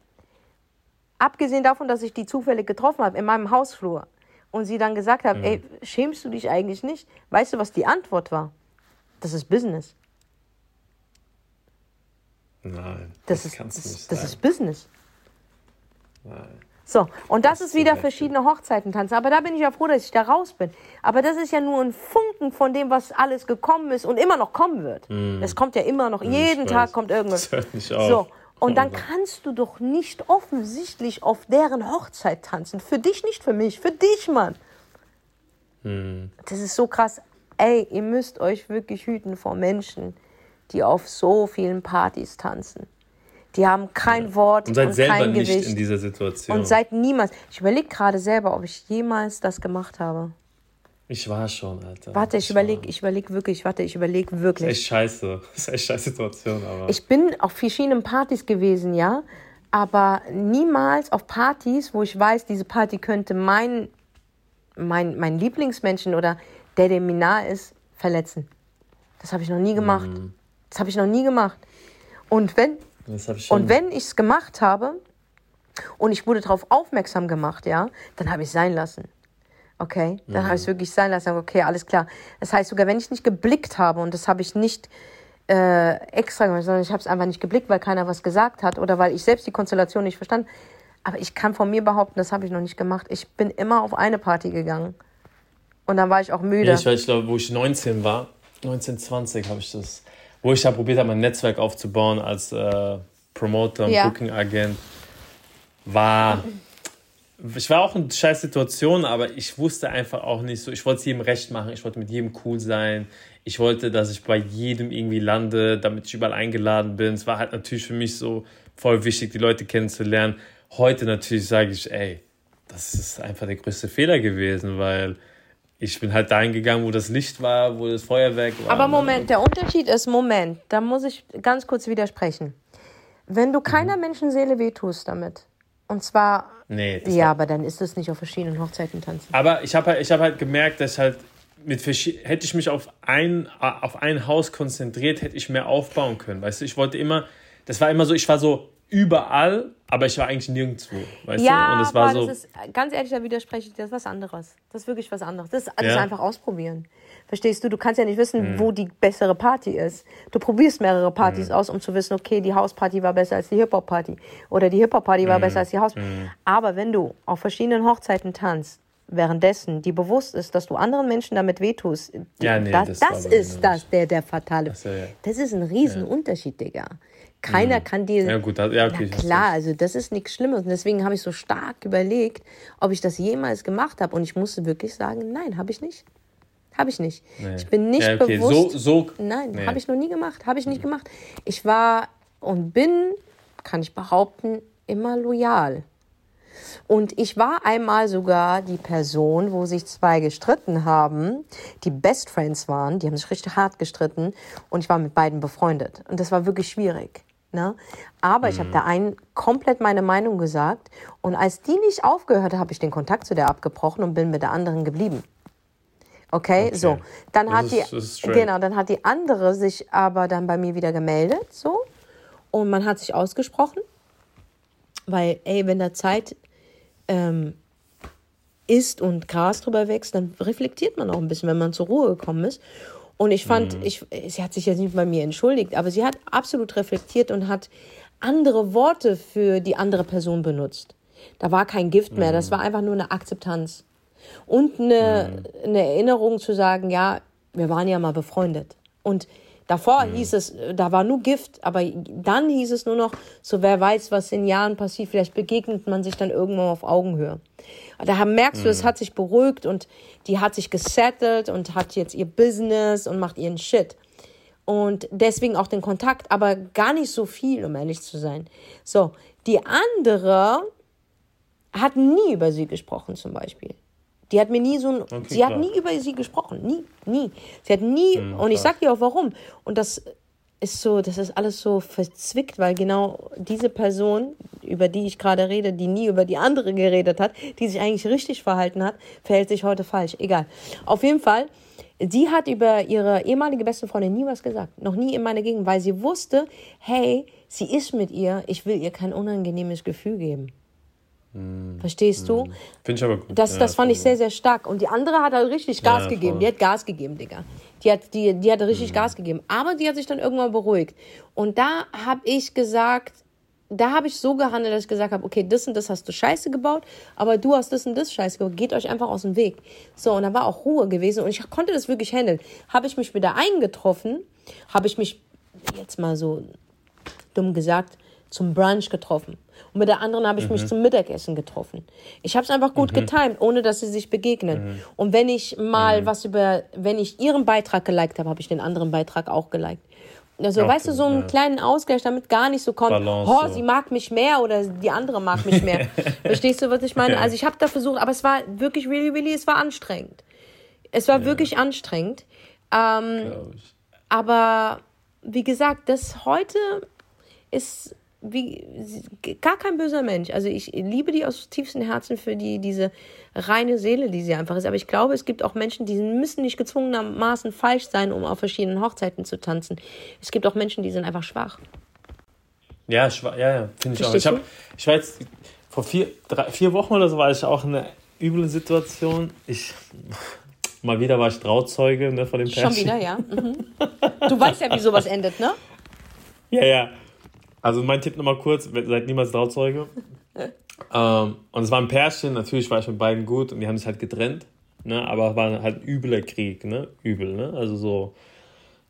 A: abgesehen davon, dass ich die zufällig getroffen habe in meinem Hausflur und sie dann gesagt hat, mm. ey, schämst du dich eigentlich nicht? Weißt du, was die Antwort war? Das ist Business.
B: Nein,
A: das, das ist, kannst du nicht das, das ist Business. So, und das, das ist wieder verschiedene Hochzeiten tanzen. Aber da bin ich ja froh, dass ich da raus bin. Aber das ist ja nur ein Funken von dem, was alles gekommen ist und immer noch kommen wird. Mm. Es kommt ja immer noch, mm, jeden Tag weiß. kommt irgendwas. *laughs* Das hört nicht auf. So, und dann kannst du doch nicht offensichtlich auf deren Hochzeit tanzen. Für dich, nicht für mich. Für dich, Mann. Mm. Das ist so krass. Ey, ihr müsst euch wirklich hüten vor Menschen, die auf so vielen Partys tanzen. Die haben kein ja. Wort und, seid und selber kein Gewicht. nicht in dieser Situation. Und seid niemals. Ich überlege gerade selber, ob ich jemals das gemacht habe.
B: Ich war schon, Alter.
A: Warte, ich, ich überlege, ich überlege wirklich, warte, ich überlege wirklich.
B: Das ist echt scheiße. Das *laughs* ist echt scheiße Situation, aber.
A: Ich bin auf verschiedenen Partys gewesen, ja. Aber niemals auf Partys, wo ich weiß, diese Party könnte mein, mein, mein Lieblingsmenschen oder der, der mir nahe ist, verletzen. Das habe ich noch nie gemacht. Mhm. Das habe ich noch nie gemacht. Und wenn, und wenn ich es gemacht habe und ich wurde darauf aufmerksam gemacht, ja, dann habe ich es sein lassen. Okay, dann mhm. habe ich es wirklich sein lassen. Okay, alles klar. Das heißt, sogar wenn ich nicht geblickt habe und das habe ich nicht äh, extra gemacht, sondern ich habe es einfach nicht geblickt, weil keiner was gesagt hat oder weil ich selbst die Konstellation nicht verstand. Aber ich kann von mir behaupten, das habe ich noch nicht gemacht. Ich bin immer auf eine Party gegangen. Und dann war ich auch müde.
B: Ja, ich weiß, ich glaube, wo ich 19 war, 19, 20 habe ich das wo ich da probiert habe, mein Netzwerk aufzubauen als äh, Promoter, ja. Booking-Agent, war, ich war auch in scheiß Situationen, aber ich wusste einfach auch nicht so, ich wollte es jedem recht machen, ich wollte mit jedem cool sein, ich wollte, dass ich bei jedem irgendwie lande, damit ich überall eingeladen bin. Es war halt natürlich für mich so voll wichtig, die Leute kennenzulernen. Heute natürlich sage ich, ey, das ist einfach der größte Fehler gewesen, weil ich bin halt dahin gegangen, wo das Licht war, wo das Feuerwerk war.
A: Aber Moment, der Unterschied ist, Moment, da muss ich ganz kurz widersprechen. Wenn du keiner mhm. Menschenseele wehtust damit, und zwar. Nee. Ja, aber dann ist es nicht auf verschiedenen Hochzeiten tanzen.
B: Aber ich habe halt, hab halt gemerkt, dass halt mit hätte ich mich auf ein, auf ein Haus konzentriert, hätte ich mehr aufbauen können. Weißt du, ich wollte immer, das war immer so, ich war so überall, aber ich war eigentlich nirgendwo. Weißt ja, du? Und
A: das war so. Das ist, ganz ehrlich, da widerspreche ich dir, das ist was anderes. Das ist wirklich was anderes. Das ist alles ja. einfach ausprobieren. Verstehst du? Du kannst ja nicht wissen, mhm. wo die bessere Party ist. Du probierst mehrere Partys mhm. aus, um zu wissen, okay, die Hausparty war besser als die Hip-Hop-Party. Oder die Hip-Hop-Party war mhm. besser als die Haus. Mhm. Aber wenn du auf verschiedenen Hochzeiten tanzt, währenddessen die bewusst ist, dass du anderen Menschen damit wehtust, ja, nee, das, das, das ist das, der, der fatale. Das, ja, ja. das ist ein Riesenunterschied, ja. Digga. Keiner mhm. kann dir. Ja, gut, ja, okay, na klar, also das ist nichts Schlimmes. Und deswegen habe ich so stark überlegt, ob ich das jemals gemacht habe. Und ich musste wirklich sagen, nein, habe ich nicht. Habe ich nicht. Nee. Ich bin nicht ja, okay. bewusst. So, so, nein, nee. habe ich noch nie gemacht. Habe ich nicht gemacht. Ich war und bin, kann ich behaupten, immer loyal. Und ich war einmal sogar die Person, wo sich zwei gestritten haben, die Best Friends waren, die haben sich richtig hart gestritten und ich war mit beiden befreundet. Und das war wirklich schwierig. Ne? Aber mhm. ich habe der einen komplett meine Meinung gesagt und als die nicht aufgehört hat, habe ich den Kontakt zu der abgebrochen und bin mit der anderen geblieben. Okay, okay. so. Dann das hat ist, die, genau, dann hat die andere sich aber dann bei mir wieder gemeldet, so. Und man hat sich ausgesprochen, weil, ey, wenn da Zeit ähm, ist und Gras drüber wächst, dann reflektiert man auch ein bisschen, wenn man zur Ruhe gekommen ist. Und ich fand, mhm. ich, sie hat sich jetzt nicht bei mir entschuldigt, aber sie hat absolut reflektiert und hat andere Worte für die andere Person benutzt. Da war kein Gift mehr, mhm. das war einfach nur eine Akzeptanz. Und eine, mhm. eine Erinnerung zu sagen, ja, wir waren ja mal befreundet. Und davor mhm. hieß es, da war nur Gift, aber dann hieß es nur noch, so wer weiß, was in Jahren passiert, vielleicht begegnet man sich dann irgendwann auf Augenhöhe. Da merkst du, es mhm. hat sich beruhigt und die hat sich gesettelt und hat jetzt ihr Business und macht ihren Shit. Und deswegen auch den Kontakt, aber gar nicht so viel, um ehrlich zu sein. So, die andere hat nie über sie gesprochen, zum Beispiel. Die hat mir nie so ein, okay, sie klar. hat nie über sie gesprochen, nie, nie. Sie hat nie, mhm, und ich sag dir auch warum. Und das ist so, das ist alles so verzwickt, weil genau diese Person, über die ich gerade rede, die nie über die andere geredet hat, die sich eigentlich richtig verhalten hat, verhält sich heute falsch. Egal. Auf jeden Fall, sie hat über ihre ehemalige beste Freundin nie was gesagt. Noch nie in meiner Gegend, weil sie wusste, hey, sie ist mit ihr, ich will ihr kein unangenehmes Gefühl geben. Mm, Verstehst du? Mm. Finde ich aber gut. Das, das ja, fand ich sehr, sehr stark. Und die andere hat halt richtig Gas ja, gegeben. Die hat Gas gegeben, Digga. Die hat, die, die hat richtig mhm. Gas gegeben. Aber die hat sich dann irgendwann beruhigt. Und da habe ich gesagt, da habe ich so gehandelt, dass ich gesagt habe, okay, das und das hast du scheiße gebaut, aber du hast das und das scheiße gebaut. Geht euch einfach aus dem Weg. So, und da war auch Ruhe gewesen und ich konnte das wirklich handeln. Habe ich mich wieder eingetroffen, habe ich mich jetzt mal so dumm gesagt zum Brunch getroffen. Und mit der anderen habe ich mhm. mich zum Mittagessen getroffen. Ich habe es einfach gut mhm. getimt, ohne dass sie sich begegnen. Mhm. Und wenn ich mal mhm. was über, wenn ich ihren Beitrag geliked habe, habe ich den anderen Beitrag auch geliked. Also, okay, weißt du, so einen ja. kleinen Ausgleich, damit gar nicht so kommt, Balance, oh, sie mag mich mehr oder die andere mag mich mehr. *laughs* Verstehst du, was ich meine? Also ich habe da versucht, aber es war wirklich, really, really, es war anstrengend. Es war ja. wirklich anstrengend. Ähm, aber wie gesagt, das heute ist wie gar kein böser Mensch. Also ich liebe die aus tiefstem Herzen für die diese reine Seele, die sie einfach ist. Aber ich glaube, es gibt auch Menschen, die müssen nicht gezwungenermaßen falsch sein, um auf verschiedenen Hochzeiten zu tanzen. Es gibt auch Menschen, die sind einfach schwach.
B: Ja, ja, ja finde ich auch. Ich, hab, ich war jetzt vor vier, drei, vier Wochen oder so war ich auch in einer üblen Situation. Ich *laughs* mal wieder war ich Trauzeuge ne, von dem Pärchen. Schon wieder, ja. Mhm. *laughs*
A: Du weißt ja, wie sowas endet, ne?
B: Ja, ja. Also mein Tipp nochmal kurz, seid niemals Trauzeuge. *laughs* ähm, und es war ein Pärchen, natürlich war ich mit beiden gut und die haben sich halt getrennt. Ne? Aber es war halt ein übler Krieg, ne? Übel, ne? Also so,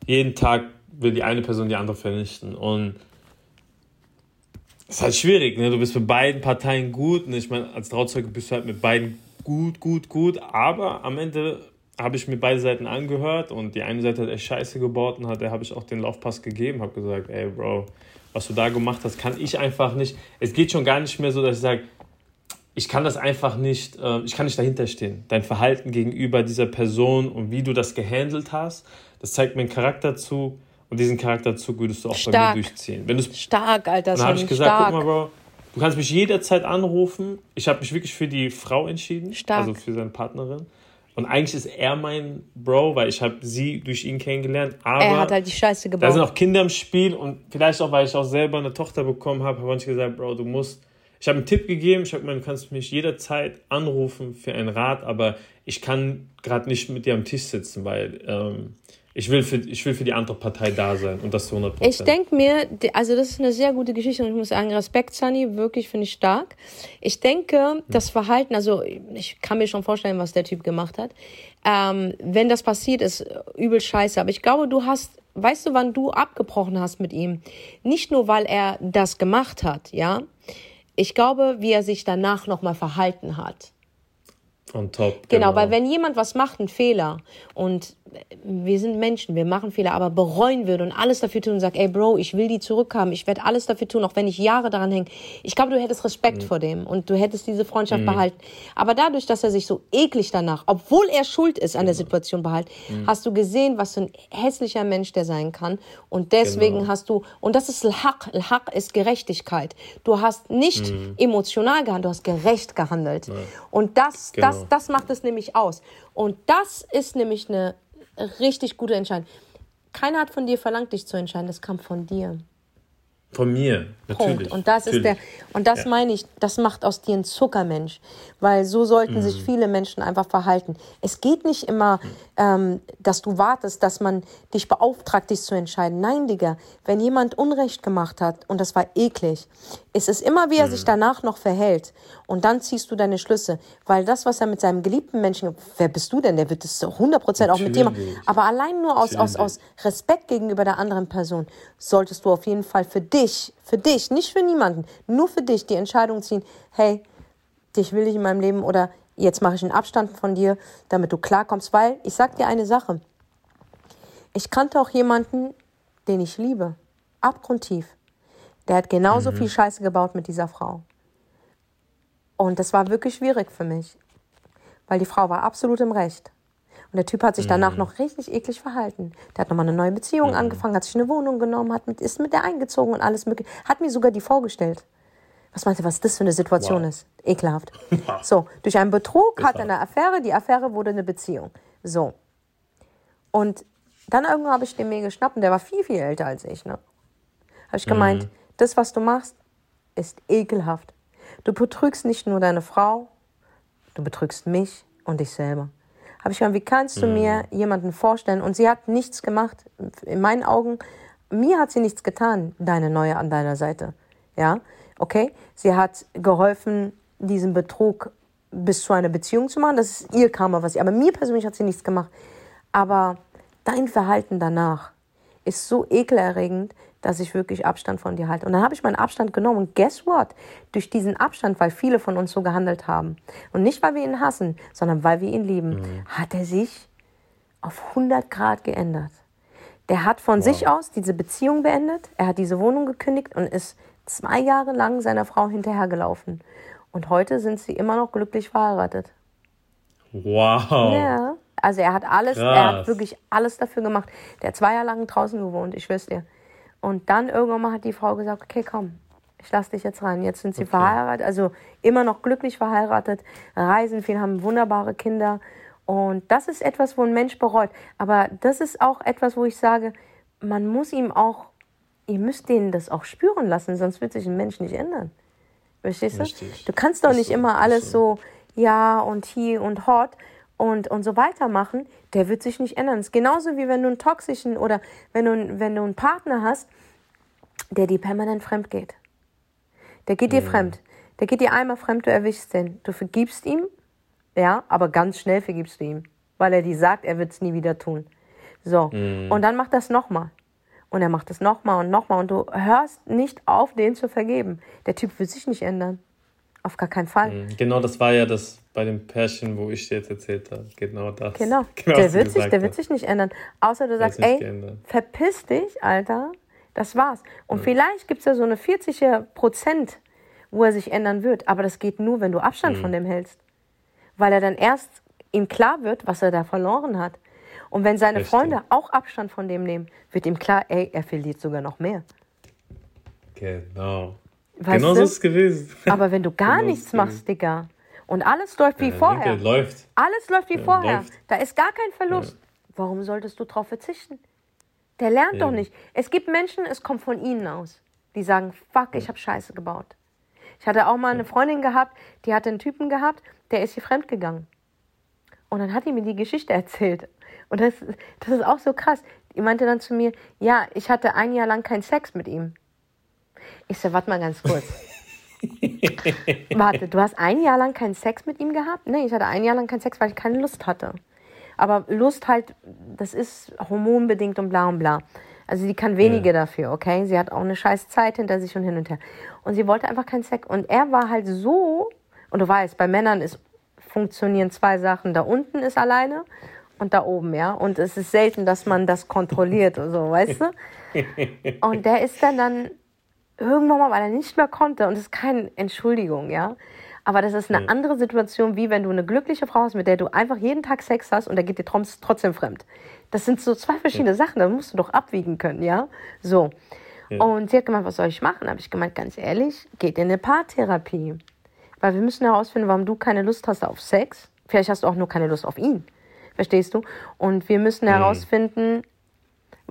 B: jeden Tag will die eine Person die andere vernichten. Und ist halt schwierig, ne? Du bist mit beiden Parteien gut. Ne? Ich meine, als Trauzeuge bist du halt mit beiden gut, gut, gut. Aber am Ende habe ich mir beide Seiten angehört und die eine Seite hat echt Scheiße gebaut und hat, der habe ich auch den Laufpass gegeben, habe gesagt, ey Bro, was du da gemacht hast, kann ich einfach nicht. Es geht schon gar nicht mehr so, dass ich sage, ich kann das einfach nicht, äh, ich kann nicht dahinter stehen. Dein Verhalten gegenüber dieser Person und wie du das gehandelt hast, das zeigt mir einen Charakterzug und diesen Charakterzug würdest du auch stark. bei mir durchziehen. Wenn stark, Alter. Dann habe ich gesagt, stark. guck mal, Bro, du kannst mich jederzeit anrufen. Ich habe mich wirklich für die Frau entschieden, stark. also für seine Partnerin. Und eigentlich ist er mein Bro, weil ich habe sie durch ihn kennengelernt. Aber er hat halt die Scheiße gebaut. Da sind auch Kinder im Spiel und vielleicht auch, weil ich auch selber eine Tochter bekommen habe, habe ich gesagt, Bro, du musst. Ich habe einen Tipp gegeben, ich habe gesagt, du kannst mich jederzeit anrufen für einen Rat, aber ich kann gerade nicht mit dir am Tisch sitzen, weil ähm, ich will, für, ich will für die andere Partei da sein und das zu 100%.
A: Ich denke mir, also das ist eine sehr gute Geschichte und ich muss sagen, Respekt, Sunny, wirklich finde ich stark. Ich denke, das Verhalten, also ich kann mir schon vorstellen, was der Typ gemacht hat. Ähm, wenn das passiert, ist übel scheiße. Aber ich glaube, du hast, weißt du, wann du abgebrochen hast mit ihm? Nicht nur, weil er das gemacht hat, ja. Ich glaube, wie er sich danach nochmal verhalten hat. On top. Genau, genau, weil wenn jemand was macht, einen Fehler und wir sind Menschen, wir machen Fehler, aber bereuen würde und alles dafür tun und sagt, ey Bro, ich will die zurückhaben, ich werde alles dafür tun, auch wenn ich Jahre daran hänge. Ich glaube, du hättest Respekt mhm. vor dem und du hättest diese Freundschaft mhm. behalten. Aber dadurch, dass er sich so eklig danach, obwohl er schuld ist an der genau. Situation behalten, mhm. hast du gesehen, was für ein hässlicher Mensch der sein kann. Und deswegen genau. hast du, und das ist L-Haq, L-Haq ist Gerechtigkeit. Du hast nicht mhm. emotional gehandelt, du hast gerecht gehandelt. Und das, genau. Das, macht es nämlich aus. Und das ist nämlich eine richtig gute Entscheidung. Keiner hat von dir verlangt, dich zu entscheiden. Das kam von dir.
B: Von mir, natürlich.
A: Punkt. Und das natürlich. ist der, und das ja. meine ich, das macht aus dir einen Zuckermensch. Weil so sollten mhm. sich viele Menschen einfach verhalten. Es geht nicht immer, ähm, dass du wartest, dass man dich beauftragt, dich zu entscheiden. Nein, Digga, wenn jemand Unrecht gemacht hat und das war eklig, ist es immer, wie er mhm. sich danach noch verhält. Und dann ziehst du deine Schlüsse. Weil das, was er mit seinem geliebten Menschen, wer bist du denn? Der wird es 100% auch mit dir machen. Aber allein nur aus, aus, aus Respekt gegenüber der anderen Person solltest du auf jeden Fall für dich dich, für dich, nicht für niemanden, nur für dich die Entscheidung ziehen, hey, dich will ich in meinem Leben oder jetzt mache ich einen Abstand von dir, damit du klarkommst, weil ich sag dir eine Sache. Ich kannte auch jemanden, den ich liebe, abgrundtief. Der hat genauso mhm. viel Scheiße gebaut mit dieser Frau. Und das war wirklich schwierig für mich, weil die Frau war absolut im Recht. Und der Typ hat sich danach mhm. noch richtig eklig verhalten. Der hat nochmal eine neue Beziehung mhm. angefangen, hat sich eine Wohnung genommen, hat mit, ist mit der eingezogen und alles mögliche. Hat mir sogar die vorgestellt. Was meinte, was das für eine Situation wow. ist? Ekelhaft. *laughs* so, durch einen Betrug hat er eine Affäre, die Affäre wurde eine Beziehung. So. Und dann irgendwann habe ich den mir geschnappt und der war viel, viel älter als ich. Ne? Habe ich gemeint, mhm. das, was du machst, ist ekelhaft. Du betrügst nicht nur deine Frau, du betrügst mich und dich selber habe ich gesagt, wie kannst du mhm. mir jemanden vorstellen? Und sie hat nichts gemacht. In meinen Augen, mir hat sie nichts getan, deine Neue an deiner Seite. Ja, okay? Sie hat geholfen, diesen Betrug bis zu einer Beziehung zu machen. Das ist ihr Karma, was sie, aber mir persönlich hat sie nichts gemacht. Aber dein Verhalten danach ist so ekelerregend, dass ich wirklich Abstand von dir halte. Und dann habe ich meinen Abstand genommen. Und guess what? Durch diesen Abstand, weil viele von uns so gehandelt haben, und nicht, weil wir ihn hassen, sondern weil wir ihn lieben, mhm. hat er sich auf 100 Grad geändert. Der hat von wow. sich aus diese Beziehung beendet, er hat diese Wohnung gekündigt und ist zwei Jahre lang seiner Frau hinterhergelaufen. Und heute sind sie immer noch glücklich verheiratet. Wow. Ja. Also er hat alles, Krass. er hat wirklich alles dafür gemacht. Der hat zwei Jahre lang draußen gewohnt, ich schwör's dir. Und dann irgendwann mal hat die Frau gesagt, okay, komm, ich lass dich jetzt rein. Jetzt sind sie okay. verheiratet, also immer noch glücklich verheiratet, reisen viel, haben wunderbare Kinder. Und das ist etwas, wo ein Mensch bereut. Aber das ist auch etwas, wo ich sage, man muss ihm auch, ihr müsst denen das auch spüren lassen, sonst wird sich ein Mensch nicht ändern. Verstehst du? Richtig. Du kannst doch nicht immer alles so. so, ja und hier und hot und, und so weitermachen, der wird sich nicht ändern. Es ist genauso wie wenn du einen toxischen oder wenn du, wenn du einen Partner hast, der dir permanent fremd geht. Der geht dir mhm. fremd. Der geht dir einmal fremd, du erwischst den. Du vergibst ihm, ja, aber ganz schnell vergibst du ihm, weil er dir sagt, er wird es nie wieder tun. So. Mhm. Und dann macht das nochmal. Und er macht es nochmal und nochmal und du hörst nicht auf, den zu vergeben. Der Typ will sich nicht ändern. Auf gar keinen Fall.
B: Mhm. Genau, das war ja das bei dem Pärchen, wo ich dir jetzt erzählt habe. Genau das. Genau. *laughs*
A: genau der wird sich, der wird sich nicht ändern. Außer du sagst, ey, geändert. verpiss dich, Alter. Das war's. Und ja. vielleicht gibt es ja so eine 40 Prozent, wo er sich ändern wird. Aber das geht nur, wenn du Abstand mhm. von dem hältst. Weil er dann erst ihm klar wird, was er da verloren hat. Und wenn seine Richtig. Freunde auch Abstand von dem nehmen, wird ihm klar, ey, er verliert sogar noch mehr.
B: Genau. Weißt genau so ist es gewesen.
A: Aber wenn du *laughs* gar genau nichts machst, Digga, und alles läuft wie ja, vorher. Denke, läuft. Alles läuft wie ja, vorher. Läuft. Da ist gar kein Verlust. Ja. Warum solltest du darauf verzichten? Der lernt doch nicht. Es gibt Menschen, es kommt von ihnen aus. Die sagen, fuck, ich habe Scheiße gebaut. Ich hatte auch mal eine Freundin gehabt, die hatte einen Typen gehabt, der ist hier fremd gegangen. Und dann hat die mir die Geschichte *laughs* erzählt. Und das, das ist auch so krass. Die meinte dann zu mir, ja, ich hatte ein Jahr lang keinen Sex mit ihm. Ich so, warte mal ganz kurz. *laughs* warte, du hast ein Jahr lang keinen Sex mit ihm gehabt? Nee, ich hatte ein Jahr lang keinen Sex, weil ich keine Lust hatte. Aber Lust halt, das ist hormonbedingt und bla und bla. Also sie kann wenige ja. dafür, okay? Sie hat auch eine scheiß Zeit hinter sich und hin und her. Und sie wollte einfach keinen Sex. Und er war halt so, und du weißt, bei Männern ist funktionieren zwei Sachen. Da unten ist alleine und da oben, ja. Und es ist selten, dass man das kontrolliert oder so, weißt du? *laughs* Und der ist dann dann irgendwann mal, weil er nicht mehr konnte und das ist keine Entschuldigung, ja. Aber das ist eine andere Situation, wie wenn du eine glückliche Frau hast, mit der du einfach jeden Tag Sex hast und der geht dir trotzdem fremd. Das sind so zwei verschiedene Sachen, da musst du doch abwiegen können, ja. So. Und sie hat gemeint, was soll ich machen? Habe ich gemeint, ganz ehrlich, geht in eine Paartherapie. Weil wir müssen herausfinden, warum du keine Lust hast auf Sex. Vielleicht hast du auch nur keine Lust auf ihn. Verstehst du? Und wir müssen mhm. herausfinden,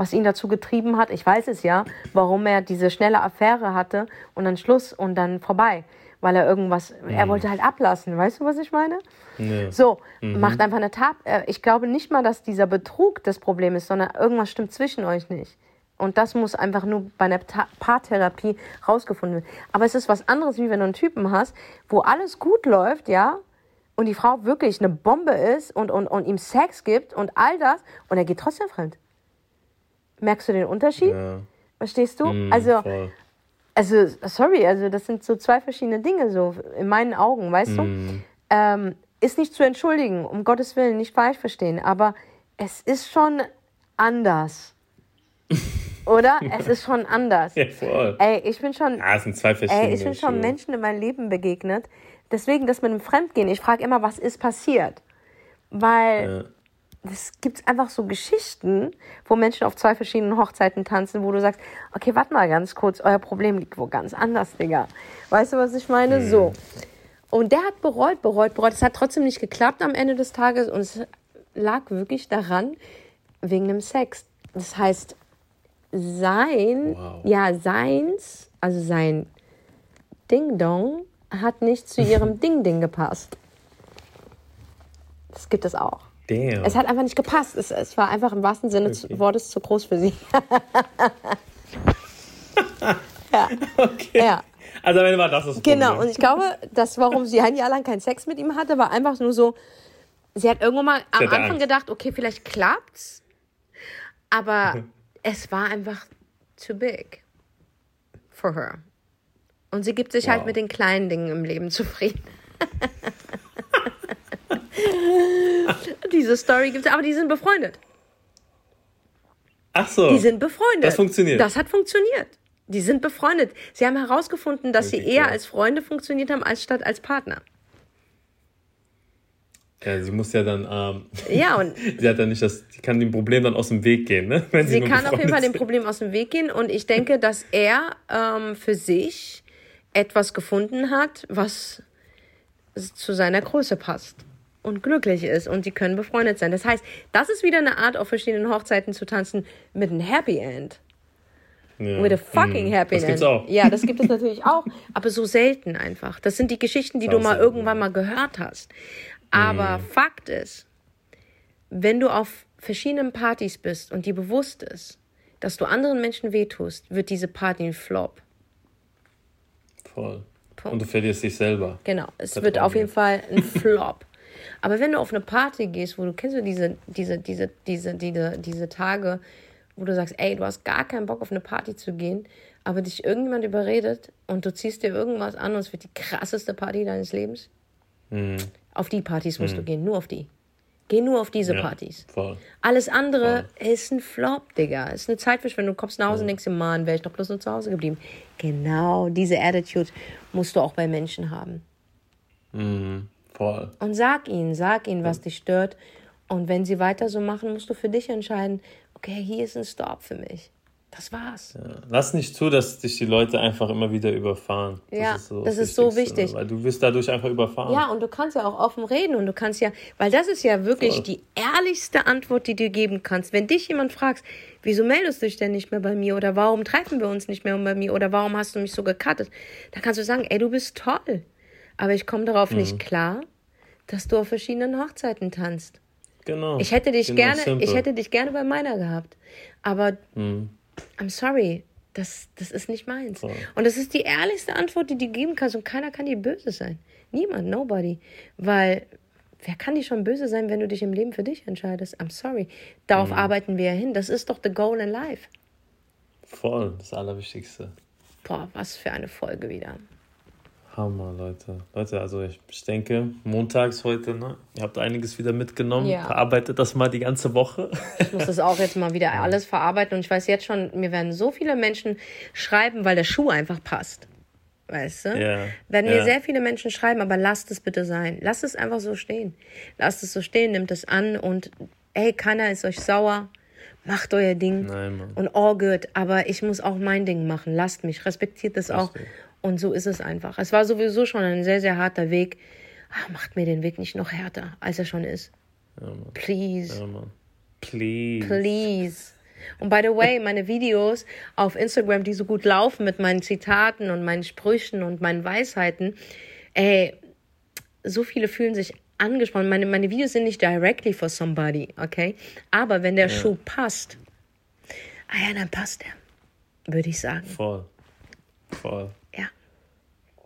A: was ihn dazu getrieben hat. Ich weiß es ja, warum er diese schnelle Affäre hatte und dann Schluss und dann vorbei. Weil er irgendwas, mhm. er wollte halt ablassen. Weißt du, was ich meine? Ja. So, mhm. macht einfach eine Tat. Äh, ich glaube nicht mal, dass dieser Betrug das Problem ist, sondern irgendwas stimmt zwischen euch nicht. Und das muss einfach nur bei einer Paartherapie rausgefunden werden. Aber es ist was anderes, wie wenn du einen Typen hast, wo alles gut läuft, ja, und die Frau wirklich eine Bombe ist und, und, und ihm Sex gibt und all das, und er geht trotzdem fremd. Merkst du den Unterschied? Ja. Verstehst du? Mm, also, also, sorry, also das sind so zwei verschiedene Dinge, so in meinen Augen, weißt mm. du? Ähm, ist nicht zu entschuldigen, um Gottes Willen, nicht falsch verstehen, aber es ist schon anders. *laughs* Oder? Es ist schon anders. Ja, voll. Ey, ich bin schon. Ja, es sind zwei verschiedene. Ey, ich bin schon Menschen in meinem Leben begegnet. Deswegen, das mit dem Fremdgehen, ich frage immer, was ist passiert? Weil ja. Es gibt einfach so Geschichten, wo Menschen auf zwei verschiedenen Hochzeiten tanzen, wo du sagst, okay, warte mal ganz kurz, euer Problem liegt wo ganz anders, Digga. Weißt du, was ich meine? Mhm. So. Und der hat bereut, bereut, bereut. Es hat trotzdem nicht geklappt am Ende des Tages und es lag wirklich daran, wegen dem Sex. Das heißt, sein, wow. ja, seins, also sein Ding-Dong hat nicht zu *laughs* ihrem Ding-Ding gepasst. Das gibt es auch. Damn. Es hat einfach nicht gepasst. Es, es war einfach im wahrsten Sinne okay. des Wortes zu groß für sie. *laughs*
B: ja. Okay. Ja. Also am Ende war das das
A: Problem. Genau, und ich glaube, das, warum sie ein Jahr lang keinen Sex mit ihm hatte, war einfach nur so, sie hat irgendwann mal am Anfang Angst. gedacht, okay, vielleicht klappt's, aber *laughs* es war einfach too big for her. Und sie gibt sich halt wow. halt mit den kleinen Dingen im Leben zufrieden. *laughs* *laughs* Diese Story gibt es, aber die sind befreundet.
B: Ach so.
A: Die sind befreundet.
B: Das funktioniert.
A: Das hat funktioniert. Die sind befreundet. Sie haben herausgefunden, dass okay, sie eher klar. als Freunde funktioniert haben, als statt als Partner.
B: Ja, sie muss ja dann, ähm,
A: ja, *laughs* und
B: sie hat dann nicht das, sie kann dem Problem dann aus dem Weg gehen, ne?
A: Wenn sie, sie kann auf jeden Fall dem Problem aus dem Weg gehen und ich denke, dass er ähm, für sich etwas gefunden hat, was zu seiner Größe passt und glücklich ist und sie können befreundet sein. Das heißt, das ist wieder eine Art, auf verschiedenen Hochzeiten zu tanzen mit einem Happy End. Ja. With a fucking mhm. Happy das End. Gibt's auch. Ja, das gibt es natürlich auch, aber so selten einfach. Das sind die Geschichten, die du mal irgendwann mal gehört hast. Aber mhm. Fakt ist, wenn du auf verschiedenen Partys bist und dir bewusst ist, dass du anderen Menschen wehtust, wird diese Party ein Flop.
B: Voll. Punkt. Und du verlierst dich selber.
A: Genau, es wird auf jeden Fall ein *laughs* Flop. Aber wenn du auf eine Party gehst, wo du kennst du diese, diese, diese, diese, diese, diese Tage, wo du sagst, ey, du hast gar keinen Bock auf eine Party zu gehen, aber dich irgendjemand überredet und du ziehst dir irgendwas an und es wird die krasseste Party deines Lebens? Mhm. Auf die Partys musst mhm. du gehen, nur auf die. Geh nur auf diese ja, Partys. Voll. Alles andere voll. ist ein Flop, Digga. Ist eine Zeitverschwendung. Du kommst nach Hause ja. und denkst dir, Mann, wäre ich doch bloß nur zu Hause geblieben. Genau diese Attitude musst du auch bei Menschen haben.
B: Mhm, voll.
A: Und sag ihnen, sag ihnen, was dich stört. Und wenn sie weiter so machen, musst du für dich entscheiden, okay, hier ist ein Stop für mich. Das war's.
B: Ja. Lass nicht zu, dass dich die Leute einfach immer wieder überfahren. Das ja, ist so das, ist so wichtig. Weil du wirst dadurch einfach überfahren.
A: Ja, und du kannst ja auch offen reden und du kannst ja, weil das ist ja wirklich Voll. die ehrlichste Antwort, die du geben kannst. Wenn dich jemand fragt, wieso meldest du dich denn nicht mehr bei mir oder warum treffen wir uns nicht mehr bei mir oder warum hast du mich so gecuttet, dann kannst du sagen, ey, du bist toll. Aber ich komme darauf mhm. nicht klar, dass du auf verschiedenen Hochzeiten tanzt. Genau. Ich hätte dich genau, gerne, simple. ich hätte dich gerne bei meiner gehabt. Aber mhm I'm sorry, das, das ist nicht meins. Oh. Und das ist die ehrlichste Antwort, die du geben kannst. Und keiner kann dir böse sein. Niemand, nobody. Weil, wer kann dir schon böse sein, wenn du dich im Leben für dich entscheidest? I'm sorry. Darauf mhm. arbeiten wir ja hin. Das ist doch the goal in life.
B: Voll, das Allerwichtigste.
A: Boah, was für eine Folge wieder.
B: Hammer, Leute. Leute, also ich, ich denke, montags heute, ne? Ihr habt einiges wieder mitgenommen. Ja. Verarbeitet das mal die ganze Woche.
A: Ich muss das auch jetzt mal wieder *laughs* alles verarbeiten. Und ich weiß jetzt schon, mir werden so viele Menschen schreiben, weil der Schuh einfach passt. Weißt du? Ja. Werden mir sehr viele Menschen schreiben, aber lasst es bitte sein. Lasst es einfach so stehen. Lasst es so stehen, nimmt es an und ey, keiner ist euch sauer. Macht euer Ding. Nein, Mann. Und all good. Aber ich muss auch mein Ding machen. Lasst mich. Respektiert das auch. Und so ist es einfach. Es war sowieso schon ein sehr, sehr harter Weg. Ach, macht mir den Weg nicht noch härter, als er schon ist. Ja, Please. Ja, Please. Please. Und by the way, meine Videos auf Instagram, die so gut laufen mit meinen Zitaten und meinen Sprüchen und meinen Weisheiten, ey, so viele fühlen sich angesprochen. Meine, meine Videos sind nicht directly for somebody, okay? Aber wenn der ja. Schuh passt, ah ja, dann passt er, würde ich sagen.
B: Voll. Voll.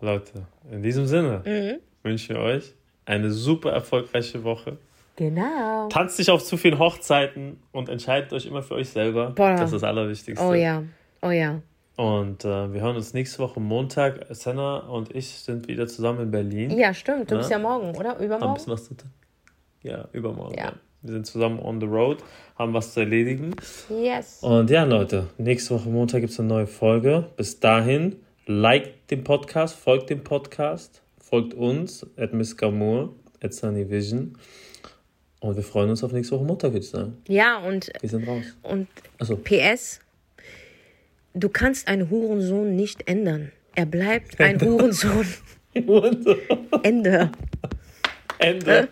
B: Leute, in diesem Sinne mhm. wünsche ich euch eine super erfolgreiche Woche. Genau. Tanzt nicht auf zu vielen Hochzeiten und entscheidet euch immer für euch selber. Boah. Das ist das Allerwichtigste.
A: Oh ja, oh ja.
B: Und äh, wir hören uns nächste Woche Montag. Senna und ich sind wieder zusammen in Berlin.
A: Ja, stimmt. Du ja? bist ja morgen, oder? Übermorgen? Haben bisschen was zu
B: tun. Ja, übermorgen. Ja. ja. Wir sind zusammen on the road, haben was zu erledigen. Yes. Und ja, Leute, nächste Woche Montag gibt es eine neue Folge. Bis dahin Liked den Podcast, folgt dem Podcast, folgt uns, at Miss Gamour, at Sunny Vision. Und wir freuen uns auf nächste Woche Montag, würde ich sagen.
A: Ja, und. Wir sind raus. Und so. PS, du kannst einen Hurensohn nicht ändern. Er bleibt ein *laughs* Hurensohn. Ende. Ende.